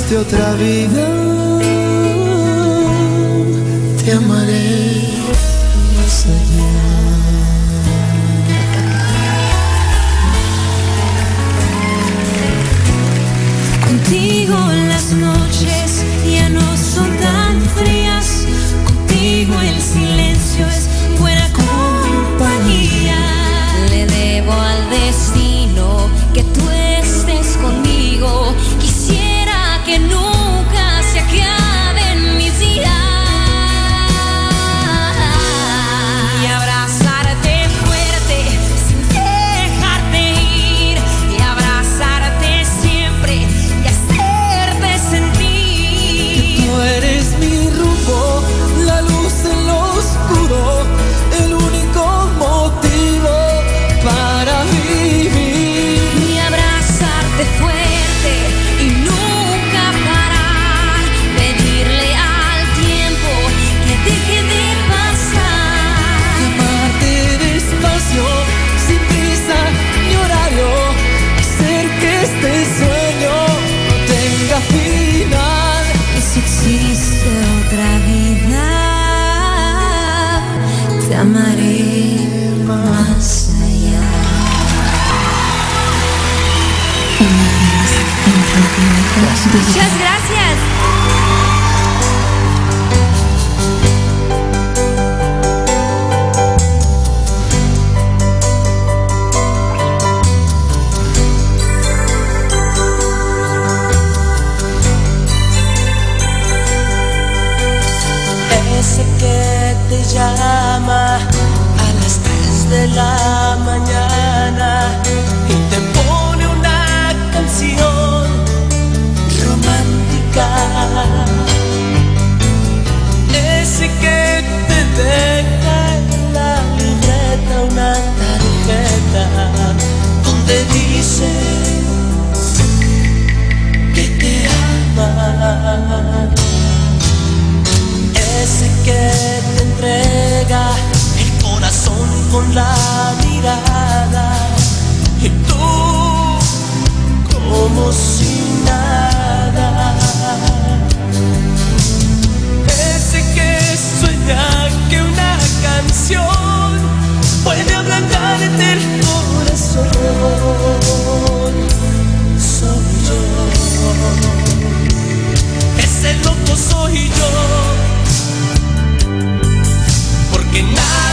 existe outra vida. Just con la mirada y tú como si nada. Ese que sueña que una canción puede ablandarte el corazón. Soy yo. Ese loco soy yo. Porque nada.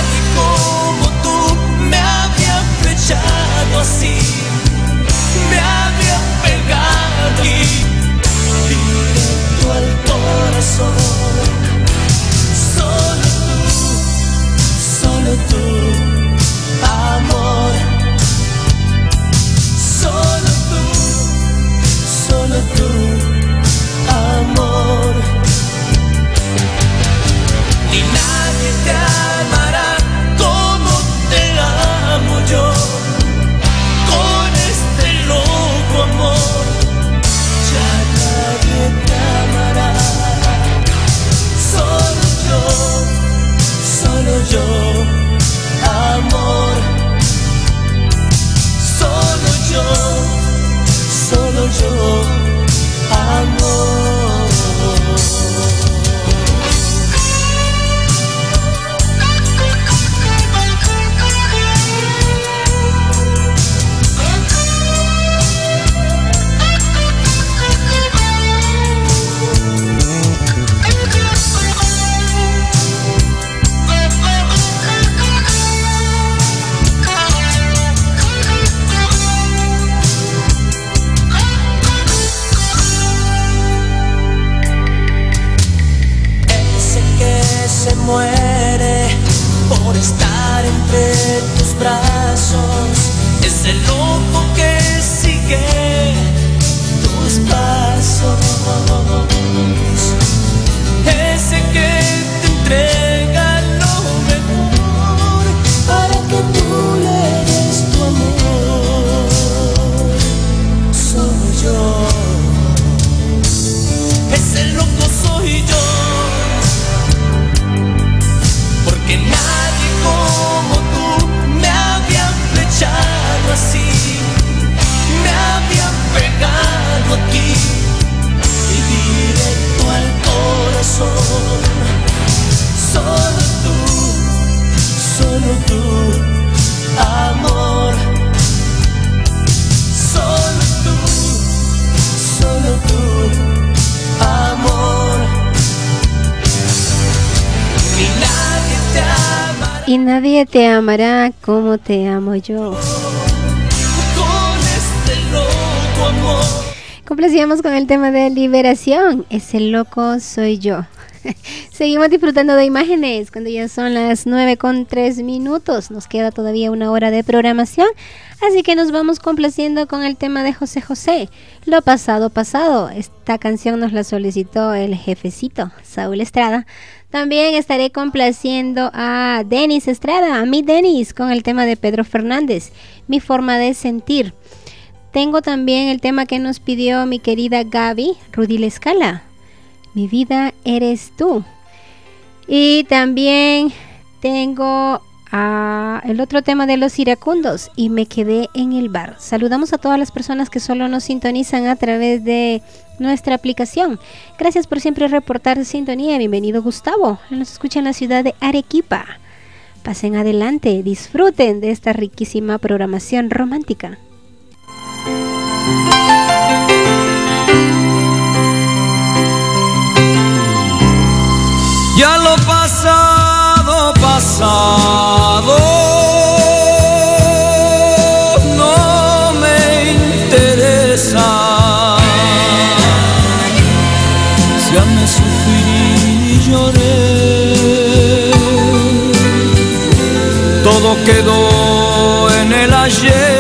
Amará como te amo yo. Con. Complacíamos con el tema de liberación. Ese loco soy yo. (laughs) Seguimos disfrutando de imágenes cuando ya son las 9 con 3 minutos. Nos queda todavía una hora de programación. Así que nos vamos complaciendo con el tema de José José. Lo pasado, pasado. Esta canción nos la solicitó el jefecito, Saúl Estrada. También estaré complaciendo a Denis Estrada, a mi Denis, con el tema de Pedro Fernández, mi forma de sentir. Tengo también el tema que nos pidió mi querida Gaby, Rudy Escala. Mi vida eres tú. Y también tengo ah, el otro tema de los iracundos y me quedé en el bar. Saludamos a todas las personas que solo nos sintonizan a través de nuestra aplicación. Gracias por siempre reportar sintonía. Bienvenido Gustavo. Nos escucha en la ciudad de Arequipa. Pasen adelante, disfruten de esta riquísima programación romántica. Ya lo pasado, pasado. No me interesa. Ya me sufrí y lloré. Todo quedó en el ayer.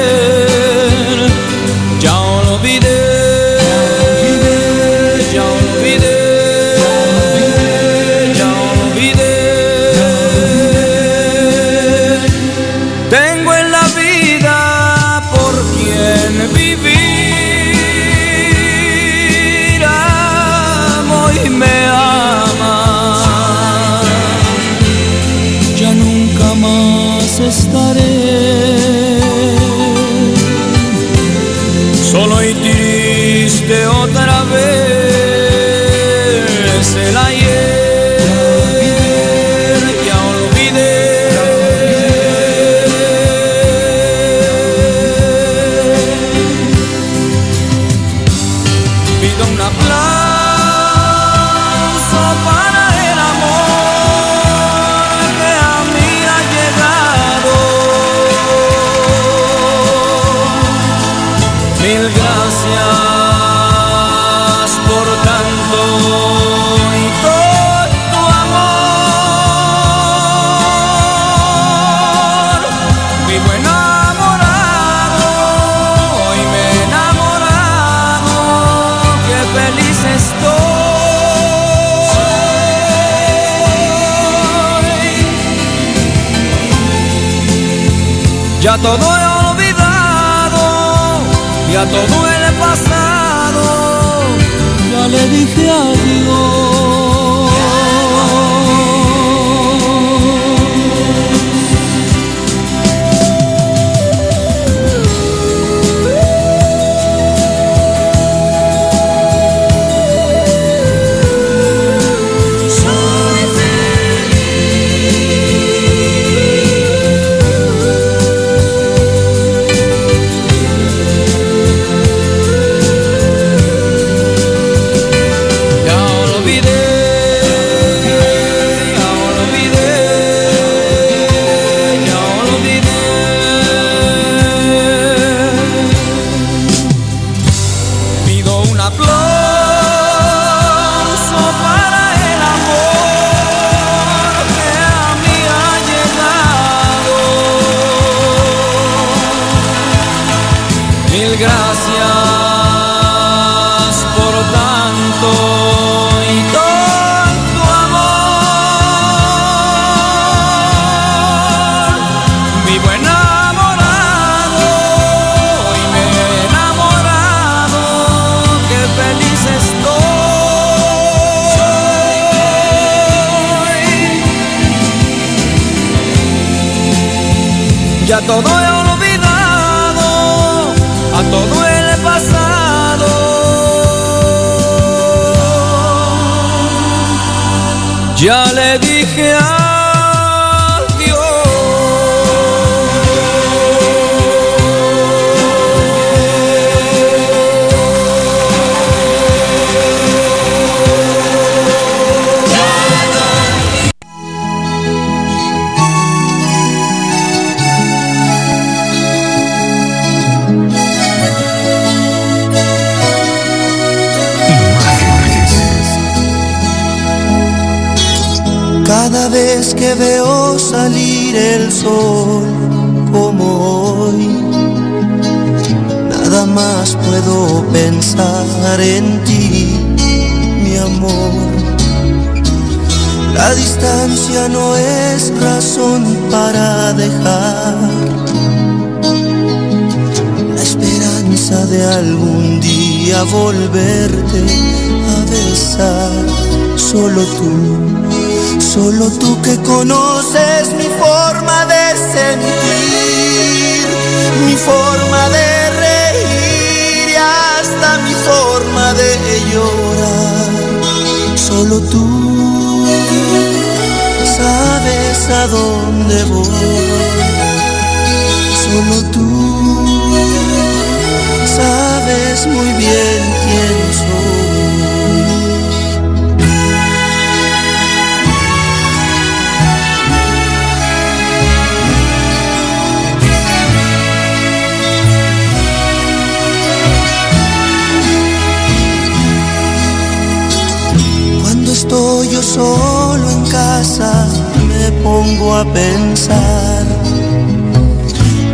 Solo en casa, me pongo a pensar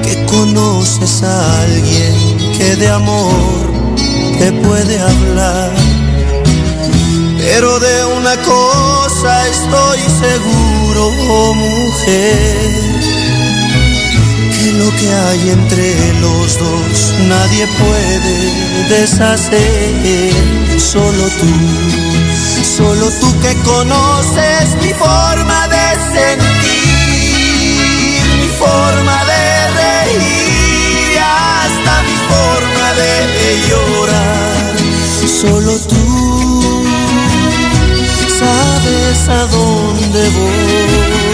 que conoces a alguien que de amor te puede hablar. Pero de una cosa estoy seguro, oh mujer, que lo que hay entre los dos nadie puede deshacer, solo tú. Solo tú que conoces mi forma de sentir, mi forma de reír hasta mi forma de llorar. Solo tú sabes a dónde voy.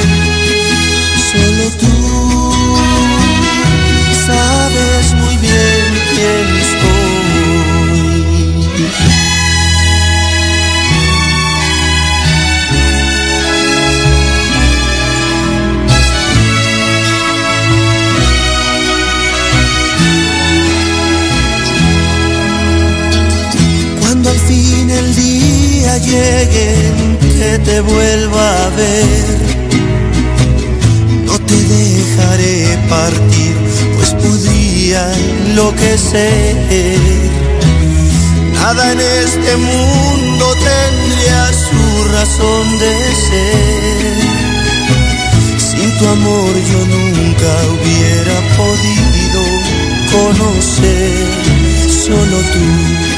Día llegue en que te vuelva a ver, no te dejaré partir, pues podría enloquecer. Nada en este mundo tendría su razón de ser. Sin tu amor yo nunca hubiera podido conocer, solo tú.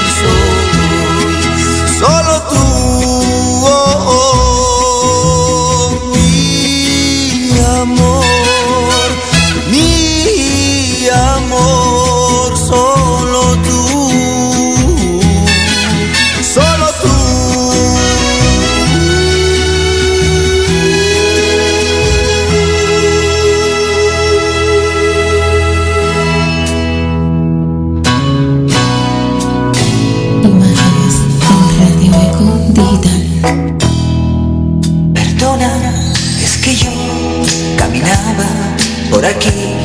por aquí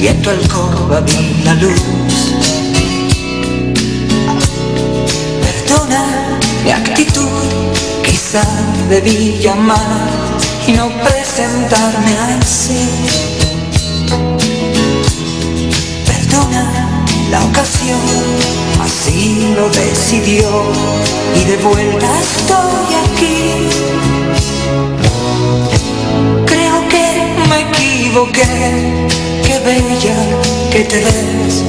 y en tu alcoba vi la luz. Perdona mi actitud, quizá debí llamar y no presentarme así. Perdona la ocasión, así lo decidió y de vuelta estoy aquí. Equivoqué, qué bella que te ves,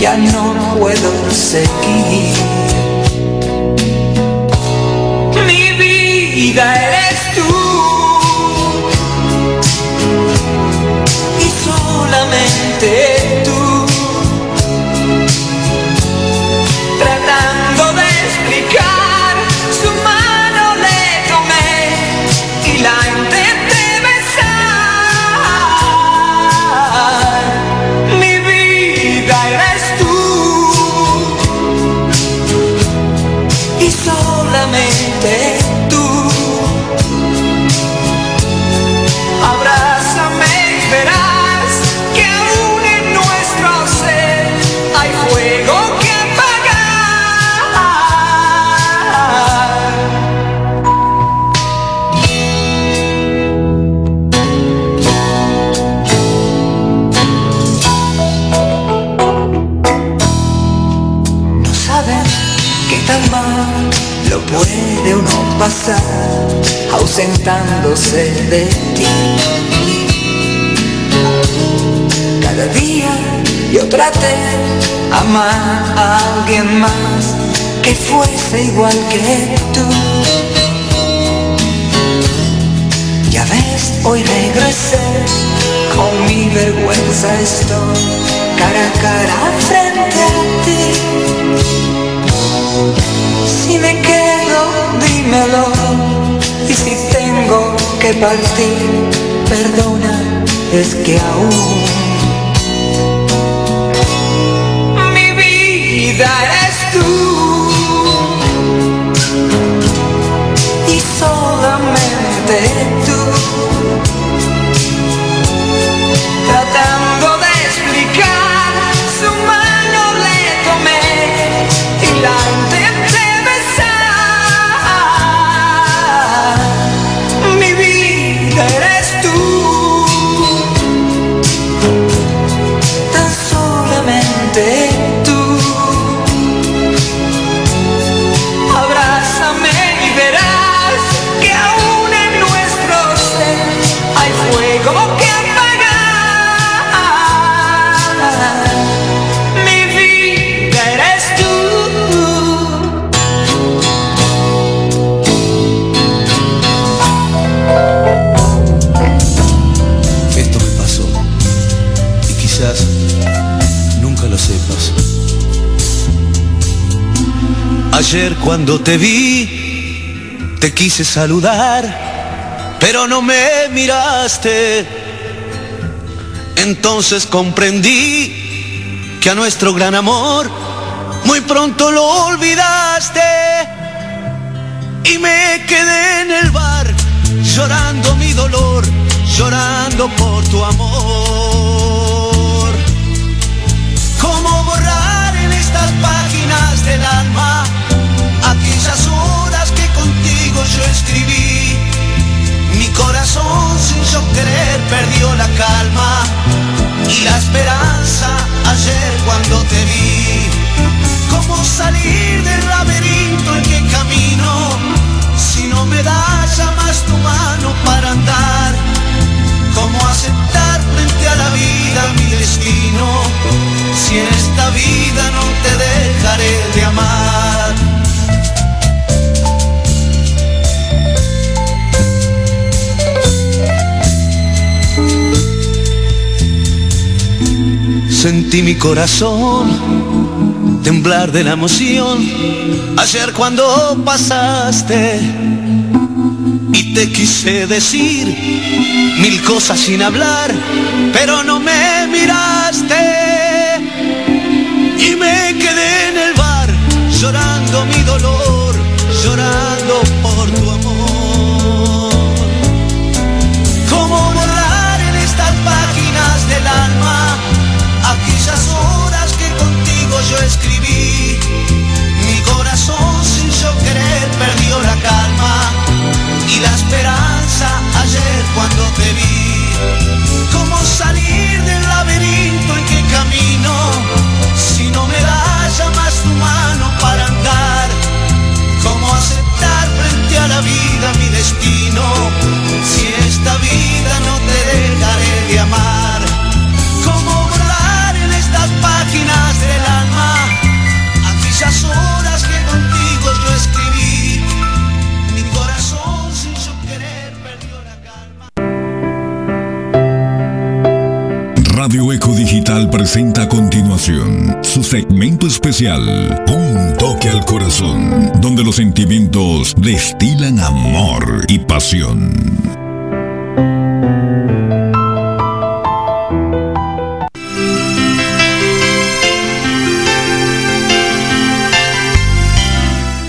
ya no puedo seguir. Mi vida eres tú y solamente pasar ausentándose de ti. Cada día yo traté amar a alguien más que fuese igual que tú. Ya ves, hoy regresé, con mi vergüenza estoy cara a cara frente a ti. Si me quedo, dímelo, y si tengo que partir, perdona, es que aún mi vida eres tú. Y solamente Ayer cuando te vi, te quise saludar, pero no me miraste. Entonces comprendí que a nuestro gran amor muy pronto lo olvidaste. Y me quedé en el bar llorando mi dolor, llorando por tu amor. Yo escribí? Mi corazón sin yo querer perdió la calma y la esperanza ayer cuando te vi. ¿Cómo salir del laberinto en que camino si no me das ya más tu mano para andar? ¿Cómo aceptar frente a la vida mi destino si esta vida no te dejaré de amar? Sentí mi corazón temblar de la emoción ayer cuando pasaste y te quise decir mil cosas sin hablar, pero no me miraste. Y me quedé en el bar llorando mi dolor, llorando por tu cuando te vi. ¿Cómo salir del laberinto en que camino si no me das ya más tu mano para andar? ¿Cómo aceptar frente a la vida mi destino si esta vida no Un toque al corazón, donde los sentimientos destilan amor y pasión.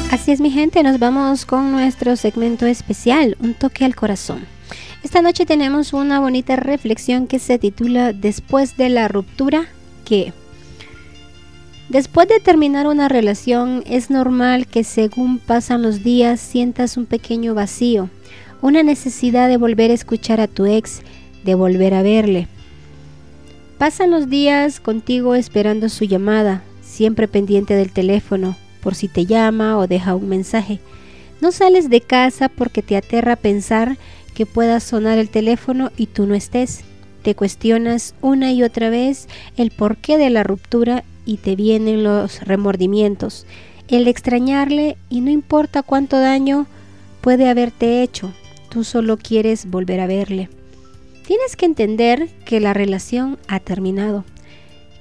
Así es mi gente, nos vamos con nuestro segmento especial, Un toque al corazón. Esta noche tenemos una bonita reflexión que se titula Después de la ruptura, ¿qué? Después de terminar una relación es normal que según pasan los días sientas un pequeño vacío, una necesidad de volver a escuchar a tu ex, de volver a verle. Pasan los días contigo esperando su llamada, siempre pendiente del teléfono, por si te llama o deja un mensaje. No sales de casa porque te aterra pensar que pueda sonar el teléfono y tú no estés. Te cuestionas una y otra vez el porqué de la ruptura y te vienen los remordimientos, el extrañarle y no importa cuánto daño puede haberte hecho, tú solo quieres volver a verle. Tienes que entender que la relación ha terminado,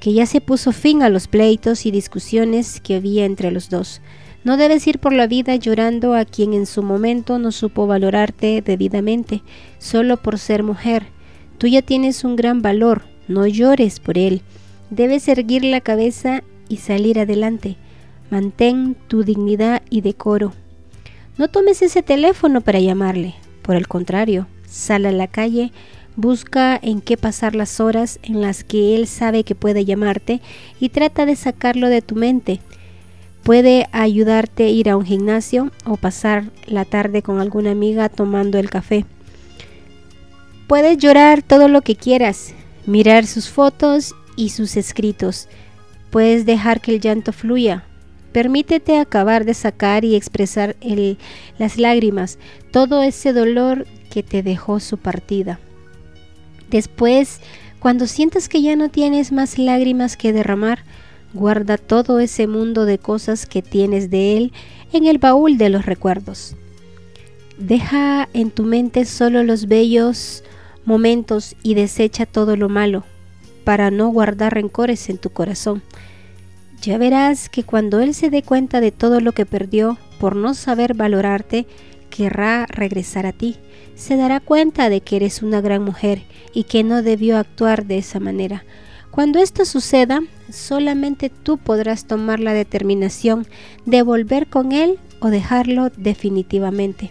que ya se puso fin a los pleitos y discusiones que había entre los dos. No debes ir por la vida llorando a quien en su momento no supo valorarte debidamente, solo por ser mujer. Tú ya tienes un gran valor, no llores por él. Debes erguir la cabeza y salir adelante. Mantén tu dignidad y decoro. No tomes ese teléfono para llamarle. Por el contrario, sal a la calle, busca en qué pasar las horas en las que él sabe que puede llamarte y trata de sacarlo de tu mente. Puede ayudarte a ir a un gimnasio o pasar la tarde con alguna amiga tomando el café. Puedes llorar todo lo que quieras, mirar sus fotos y sus escritos. Puedes dejar que el llanto fluya. Permítete acabar de sacar y expresar las lágrimas, todo ese dolor que te dejó su partida. Después, cuando sientas que ya no tienes más lágrimas que derramar, Guarda todo ese mundo de cosas que tienes de Él en el baúl de los recuerdos. Deja en tu mente solo los bellos momentos y desecha todo lo malo, para no guardar rencores en tu corazón. Ya verás que cuando Él se dé cuenta de todo lo que perdió por no saber valorarte, querrá regresar a ti. Se dará cuenta de que eres una gran mujer y que no debió actuar de esa manera. Cuando esto suceda, solamente tú podrás tomar la determinación de volver con Él o dejarlo definitivamente.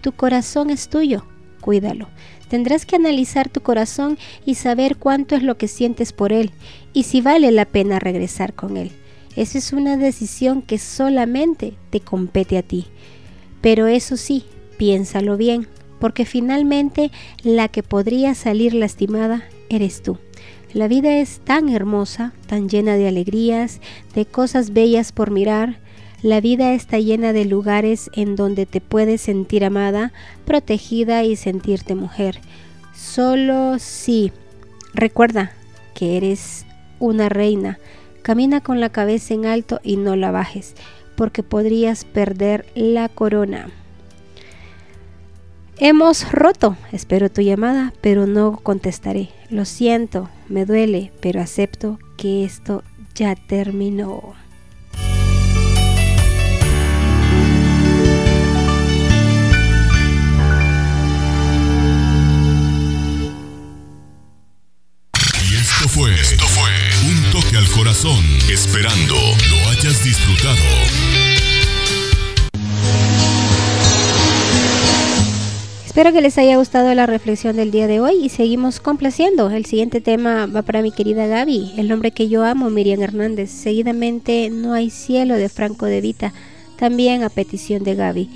Tu corazón es tuyo, cuídalo. Tendrás que analizar tu corazón y saber cuánto es lo que sientes por Él y si vale la pena regresar con Él. Esa es una decisión que solamente te compete a ti. Pero eso sí, piénsalo bien, porque finalmente la que podría salir lastimada eres tú. La vida es tan hermosa, tan llena de alegrías, de cosas bellas por mirar. La vida está llena de lugares en donde te puedes sentir amada, protegida y sentirte mujer. Solo si recuerda que eres una reina. Camina con la cabeza en alto y no la bajes, porque podrías perder la corona. Hemos roto, espero tu llamada, pero no contestaré. Lo siento, me duele, pero acepto que esto ya terminó. Fue, esto fue un toque al corazón, esperando lo hayas disfrutado. Espero que les haya gustado la reflexión del día de hoy y seguimos complaciendo. El siguiente tema va para mi querida Gaby, el nombre que yo amo, Miriam Hernández. Seguidamente No hay cielo de Franco de Vita, también a petición de Gaby.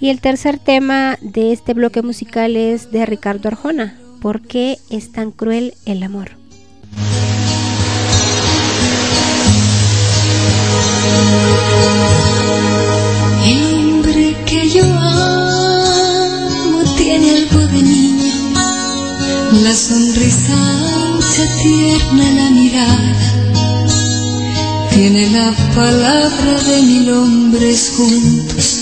Y el tercer tema de este bloque musical es de Ricardo Arjona, ¿Por qué es tan cruel el amor? El hombre que yo amo tiene algo de niño, la sonrisa ancha, tierna la mirada, tiene la palabra de mil hombres juntos.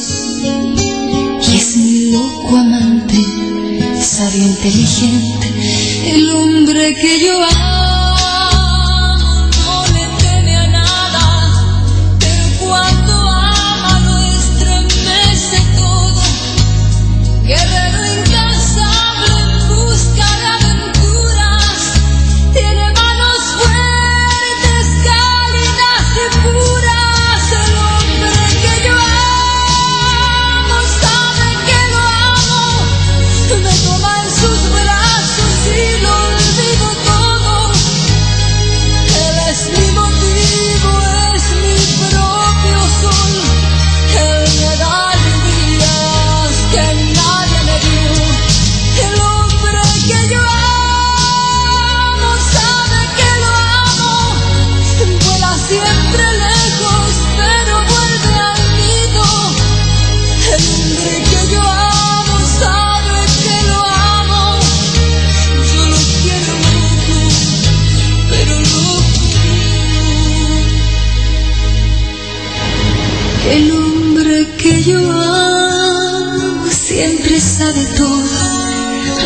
Y es mi loco amante, sabio, inteligente, el hombre que yo amo.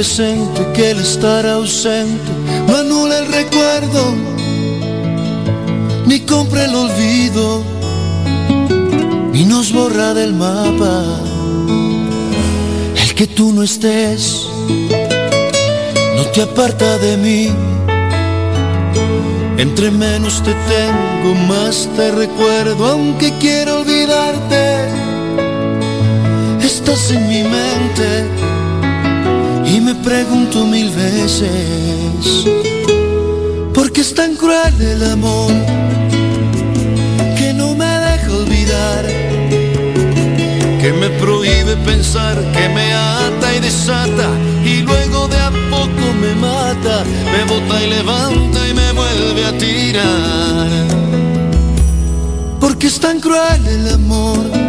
presente que el estar ausente no anula el recuerdo, ni compra el olvido, ni nos borra del mapa. El que tú no estés no te aparta de mí. Entre menos te tengo, más te recuerdo, aunque quiero olvidarte. Estás en mi mente y me pregunto mil veces, ¿por qué es tan cruel el amor que no me deja olvidar? Que me prohíbe pensar, que me ata y desata y luego de a poco me mata, me bota y levanta y me vuelve a tirar. Porque es tan cruel el amor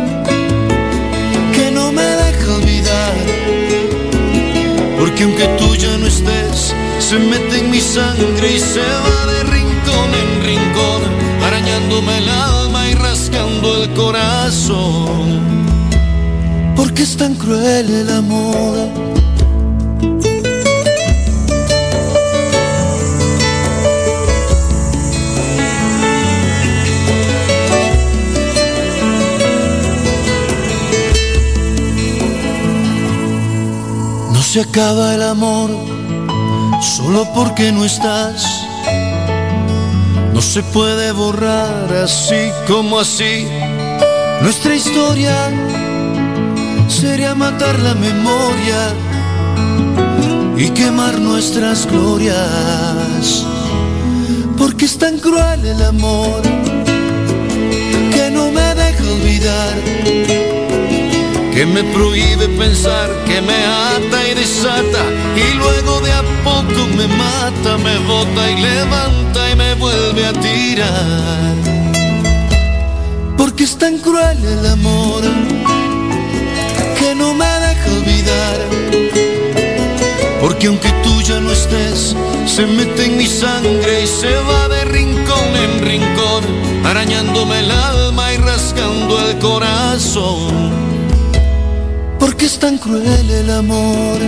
Porque aunque tú ya no estés, se mete en mi sangre y se va de rincón en rincón, arañándome el alma y rascando el corazón. Porque es tan cruel el amor. Se acaba el amor solo porque no estás. No se puede borrar así como así. Nuestra historia sería matar la memoria y quemar nuestras glorias. Porque es tan cruel el amor que no me deja olvidar que me prohíbe pensar, que me ata y desata, y luego de a poco me mata, me bota y levanta y me vuelve a tirar. Porque es tan cruel el amor que no me deja olvidar. Porque aunque tú ya no estés, se mete en mi sangre y se va de rincón en rincón, arañándome el alma y rascando el corazón porque es tan cruel el amor.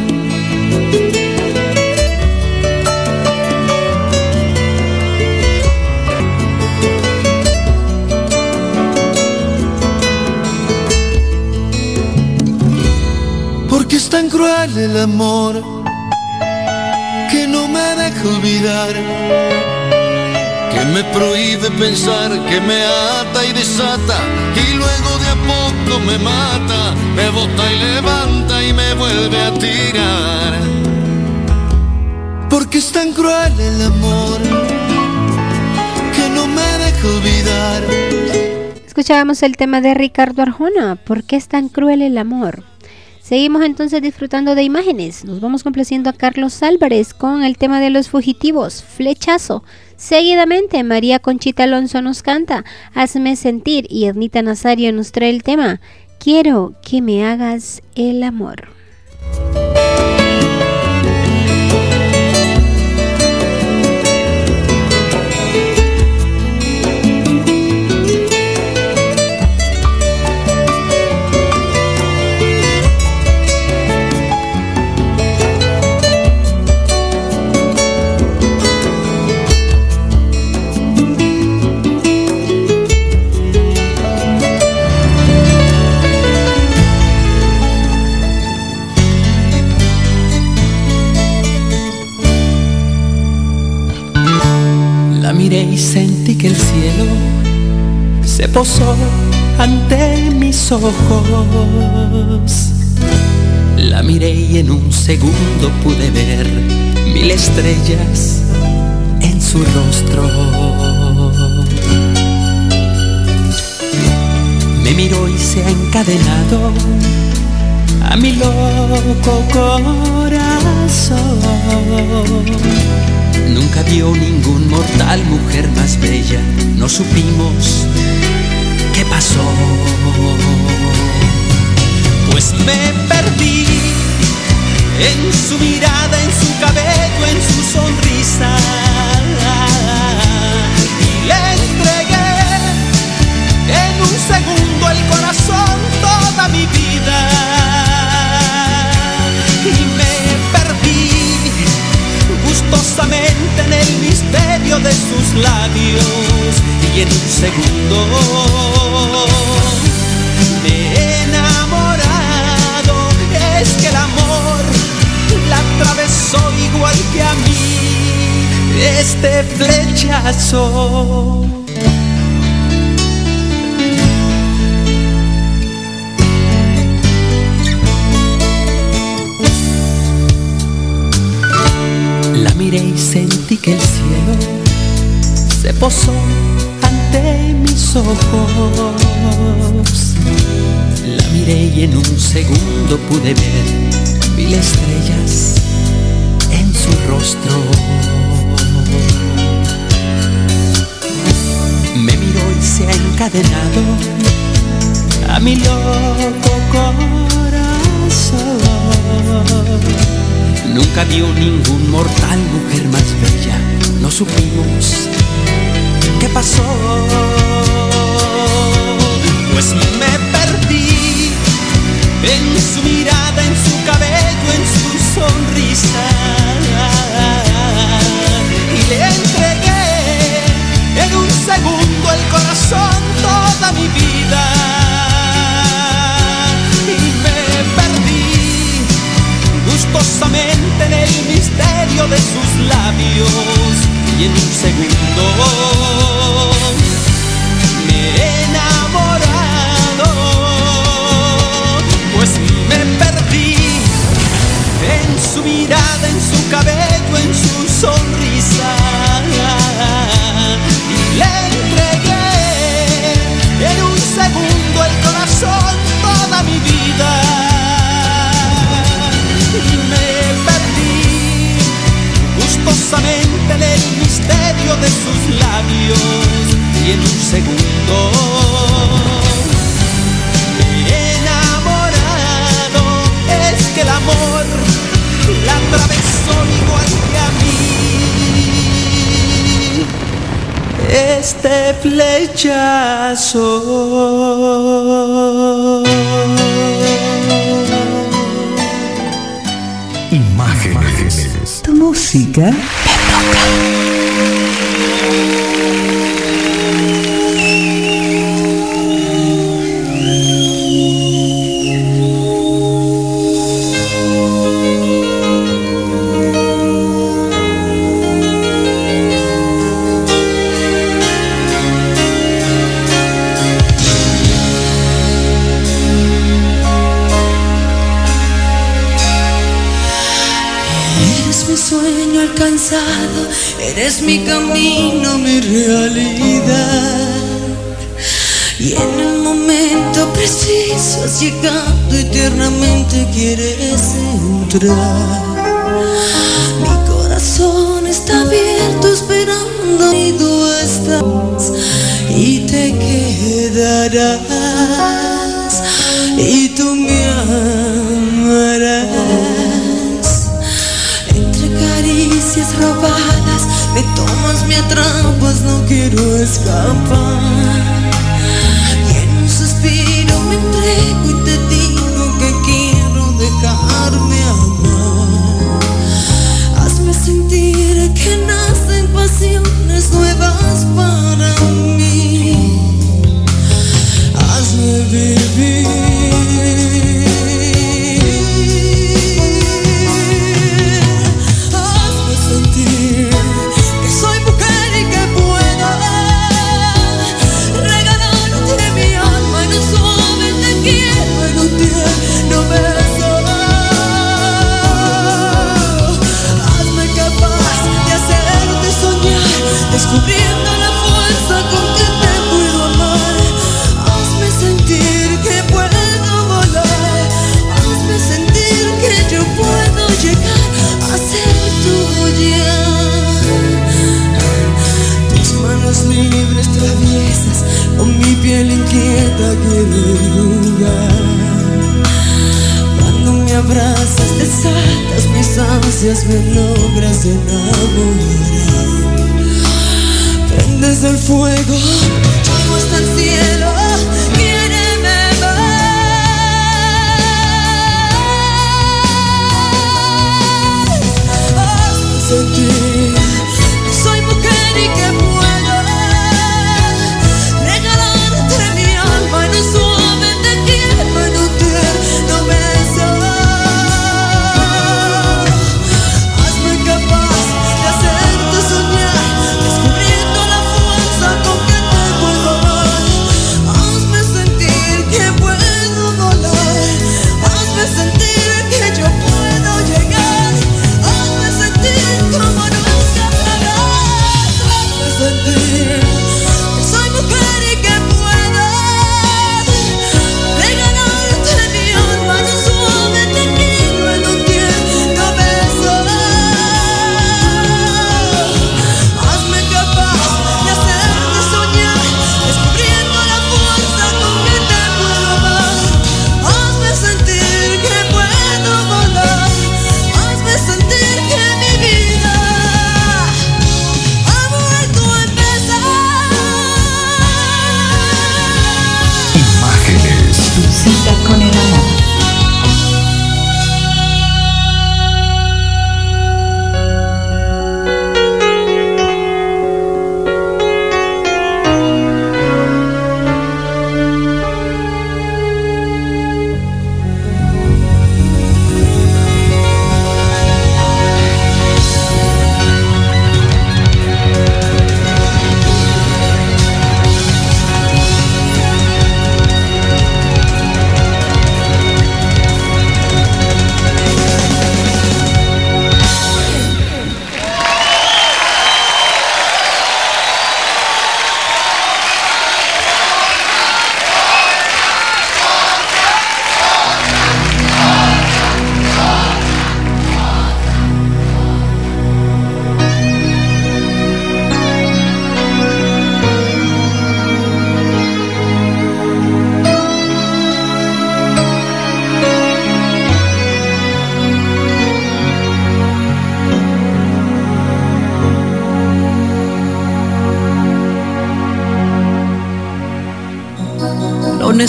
Porque es tan cruel el amor que no me deja olvidar, que me prohíbe pensar, que me ata y desata y luego me mata, me bota y levanta y me vuelve a tirar. Porque es tan cruel el amor que no me deja olvidar. Escuchábamos el tema de Ricardo Arjona, ¿por qué es tan cruel el amor? Seguimos entonces disfrutando de imágenes. Nos vamos complaciendo a Carlos Álvarez con el tema de los fugitivos, flechazo. Seguidamente, María Conchita Alonso nos canta Hazme sentir y Ednita Nazario nos trae el tema Quiero que me hagas el amor. Y sentí que el cielo se posó ante mis ojos. La miré y en un segundo pude ver mil estrellas en su rostro. Me miró y se ha encadenado a mi loco corazón. Nunca vio ningún mortal mujer más bella, no supimos qué pasó. Pues me perdí en su mirada, en su cabello, en su sonrisa. Y le entregué en un segundo el corazón toda mi vida. de sus labios y en un segundo me he enamorado. Es que el amor la atravesó igual que a mí este flechazo. La miré y sentí que el cielo se posó ante mis ojos. La miré y en un segundo pude ver mil estrellas en su rostro. Me miró y se ha encadenado a mi loco corazón. Nunca vio ningún mortal mujer más bella, no supimos So.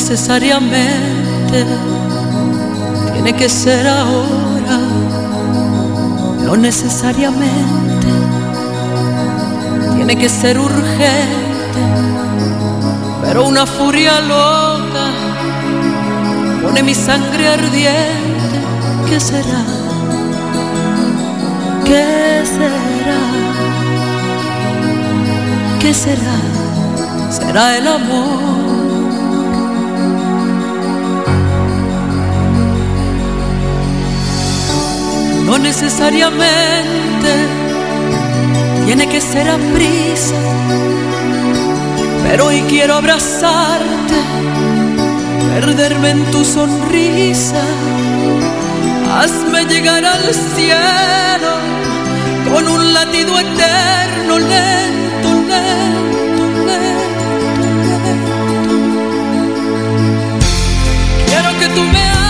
Necesariamente tiene que ser ahora, no necesariamente tiene que ser urgente, pero una furia loca pone mi sangre ardiente, ¿qué será? ¿Qué será? ¿Qué será? Será el amor. No necesariamente tiene que ser a prisa, pero hoy quiero abrazarte, perderme en tu sonrisa, hazme llegar al cielo con un latido eterno, lento, lento, lento, lento. Quiero que tú me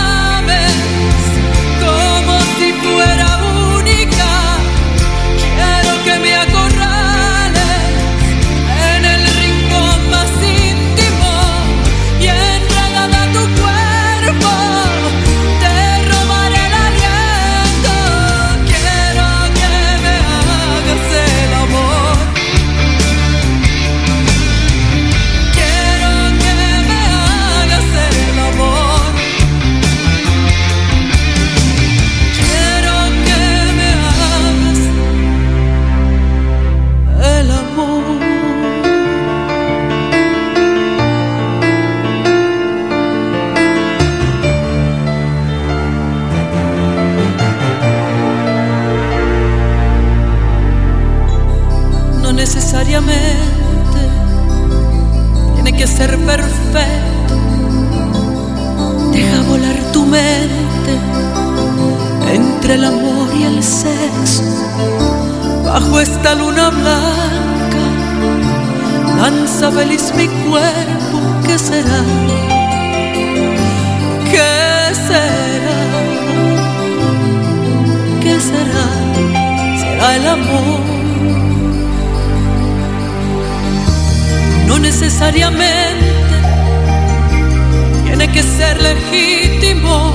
tiene que ser legítimo.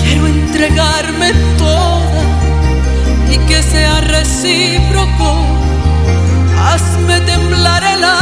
Quiero entregarme toda y que sea recíproco. Hazme temblar el alma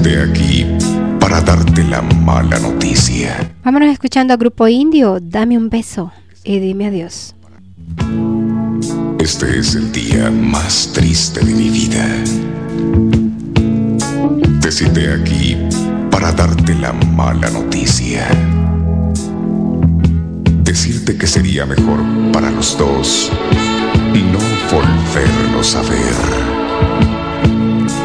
Aquí para darte la mala noticia. Vámonos escuchando a Grupo Indio, dame un beso y dime adiós. Este es el día más triste de mi vida. Te cité aquí para darte la mala noticia. Decirte que sería mejor para los dos no volvernos a ver.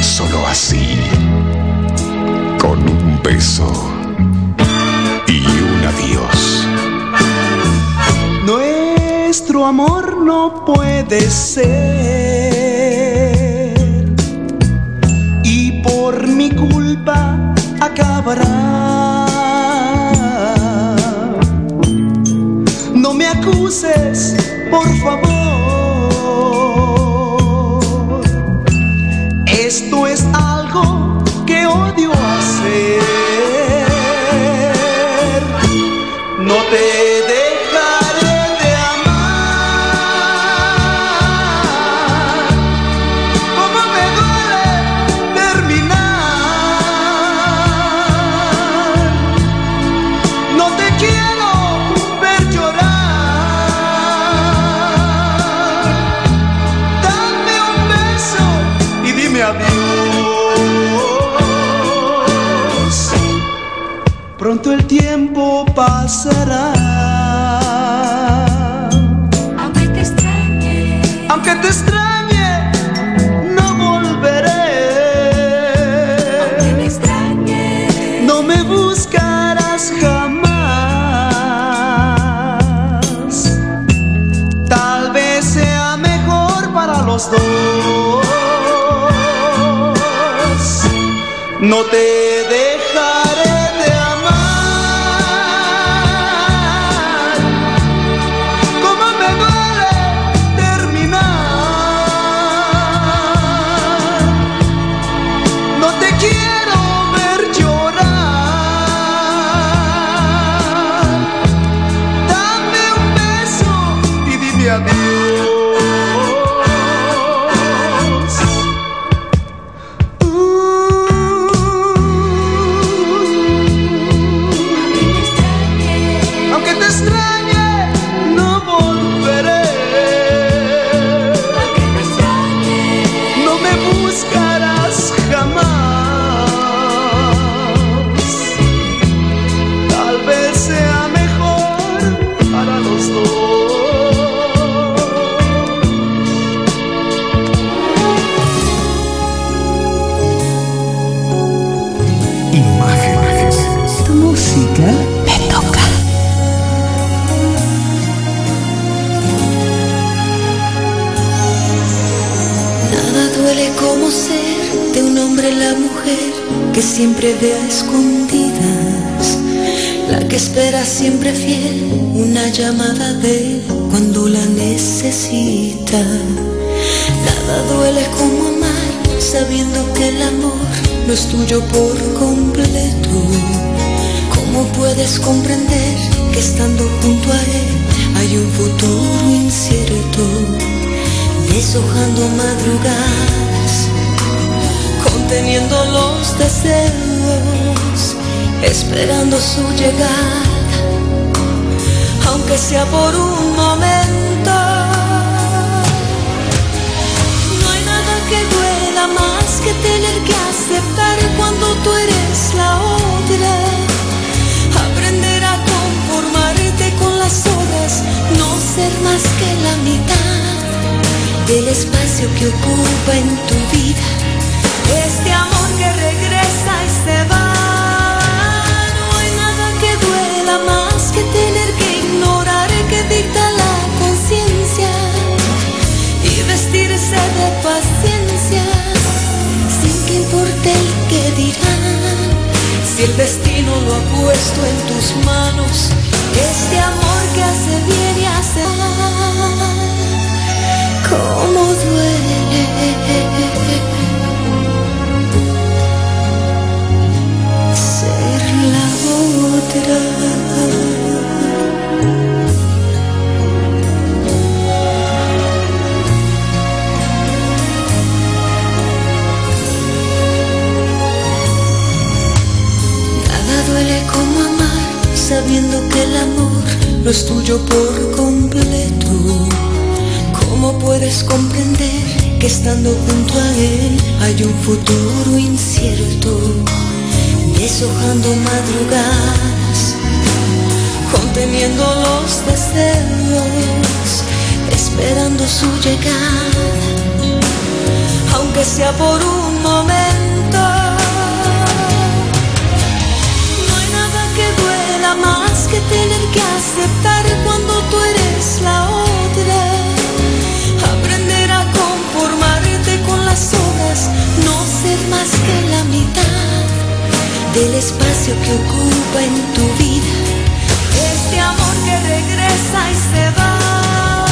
Solo así. con un beso y un adiós. Nuestro amor no puede ser y por mi culpa acabará. No me acuses, por favor. Algo que odio No te esperando su llegada, aunque sea por un momento. No hay nada que duela más que tener que aceptar cuando tú eres la otra. Aprender a conformarte con las horas, no ser más que la mitad del espacio que ocupa en tu vida. Más que tener que ignorar que dicta la conciencia y vestirse de paciencia sin que importe el que dirán. Si el destino lo ha puesto en tus manos, este amor que hace bien y hace mal cómo duele es tuyo por completo. ¿Cómo puedes comprender que estando junto a él hay un futuro incierto? Deshojando madrugadas, conteniendo los deseos, esperando su llegada, aunque sea por un momento. más que tener que aceptar cuando tú eres la otra. Aprender a conformarte con las obras, no ser más que la mitad del espacio que ocupa en tu vida. Este amor que regresa y se va.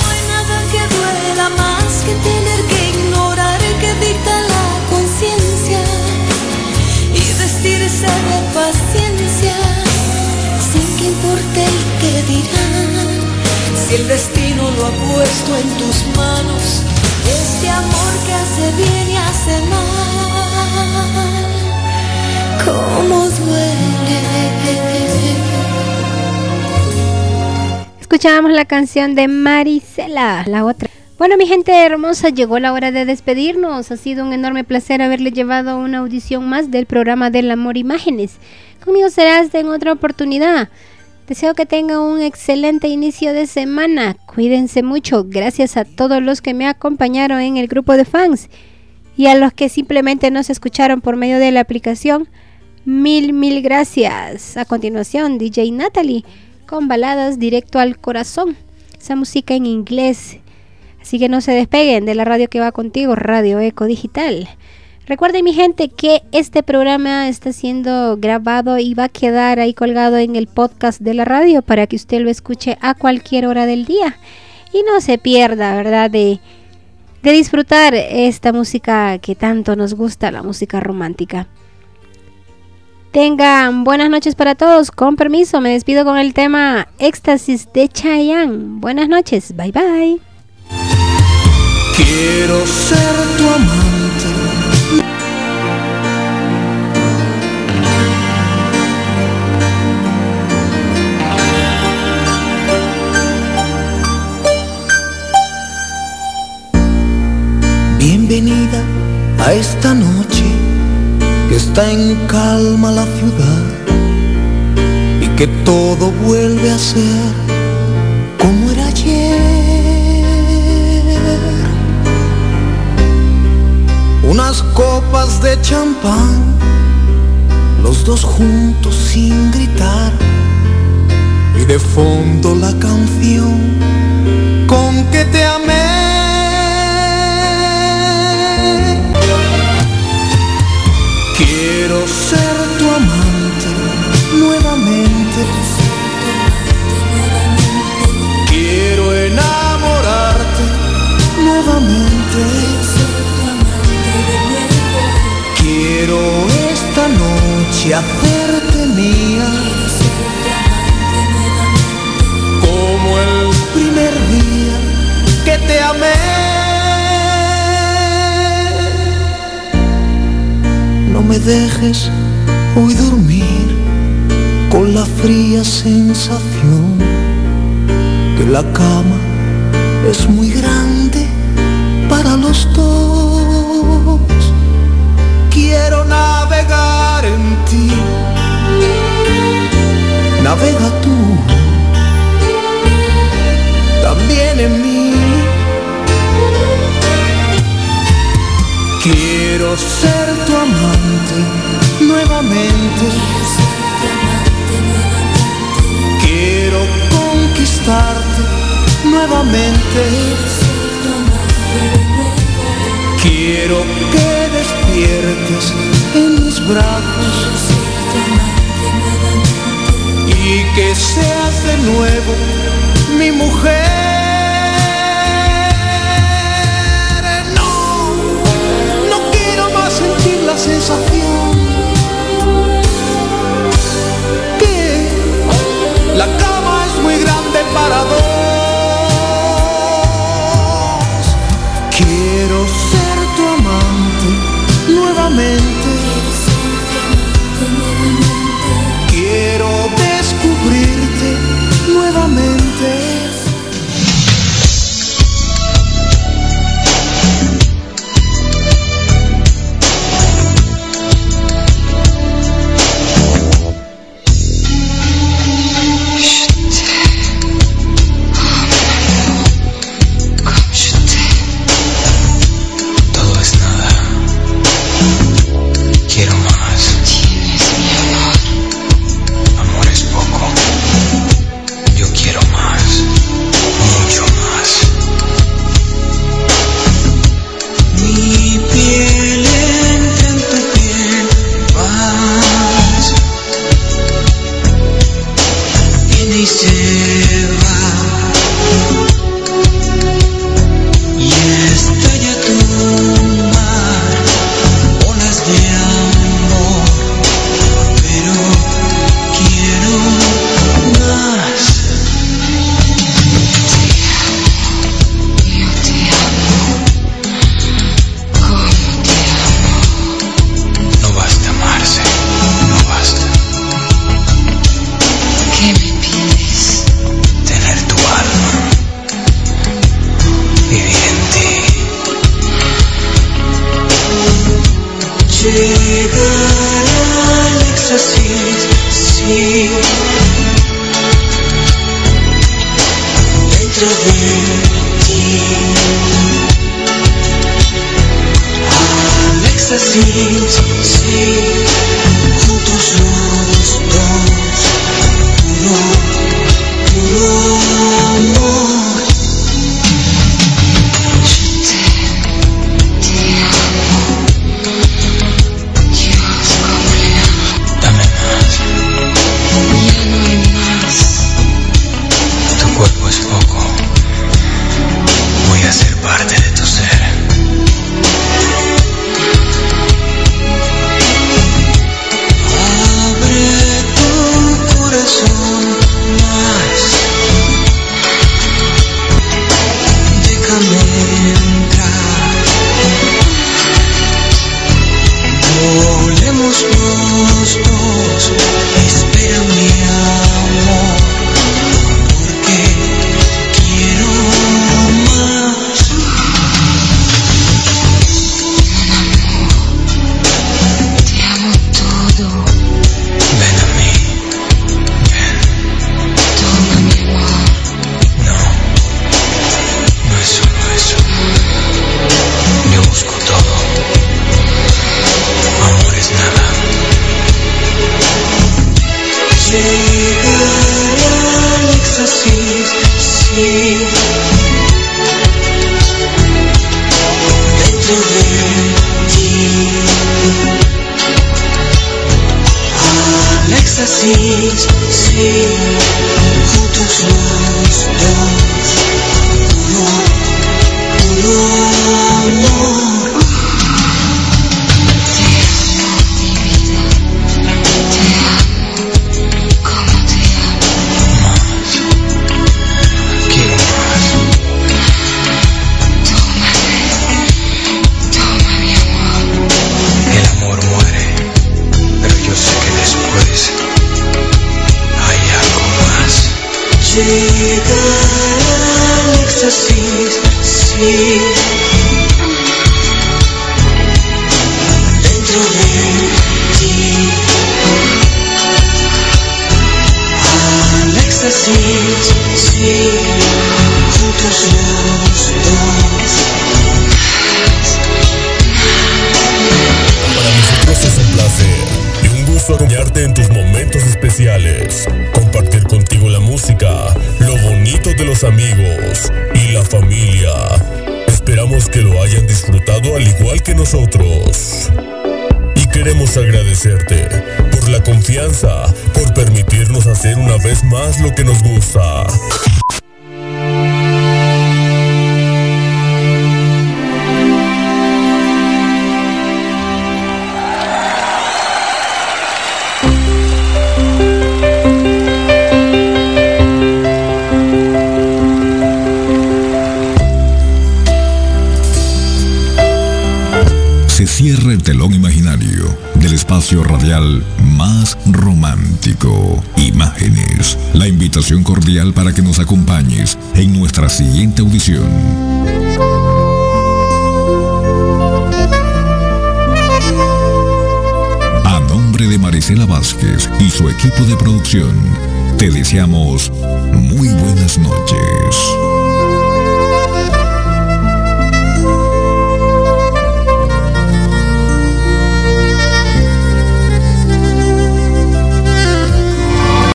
No hay nada que duela más que tener que ignorar que dicta la conciencia y vestirse de paciencia sin que importe el que dirán. Si el destino lo ha puesto en tus manos, este amor que hace bien y hace mal. Escuchábamos la canción de Marisela, la otra. Bueno, mi gente hermosa, llegó la hora de despedirnos. Ha sido un enorme placer haberle llevado una audición más del programa del amor imágenes. Conmigo será hasta en otra oportunidad. Deseo que tengan un excelente inicio de semana. Cuídense mucho. Gracias a todos los que me acompañaron en el grupo de fans y a los que simplemente nos escucharon por medio de la aplicación. Mil, mil gracias. A continuación, DJ Natalie con baladas directo al corazón. Esa música en inglés. Así que no se despeguen de la radio que va contigo, Radio Eco Digital. Recuerden mi gente que este programa está siendo grabado y va a quedar ahí colgado en el podcast de la radio para que usted lo escuche a cualquier hora del día y no se pierda, ¿verdad? De, de disfrutar esta música que tanto nos gusta, la música romántica. Tengan buenas noches para todos. Con permiso, me despido con el tema Éxtasis de Chayanne. Buenas noches. Bye bye. Quiero ser tu amante. Bienvenida a esta noche está en calma la ciudad y que todo vuelve a ser como era ayer. Unas copas de champán, los dos juntos sin gritar y de fondo la canción con que te amé. Quiero enamorarte nuevamente. Quiero esta noche hacerte mía. Como el primer día que te amé. No me dejes hoy dormir con la fría sensación que la cama es muy grande para los dos. Quiero navegar en ti, navega tú, también en mí. Quiero ser tu amante nuevamente. Conquistarte nuevamente. Quiero que despiertes en mis brazos y que seas de nuevo mi mujer. No, quiero más sentir la sensación que la grande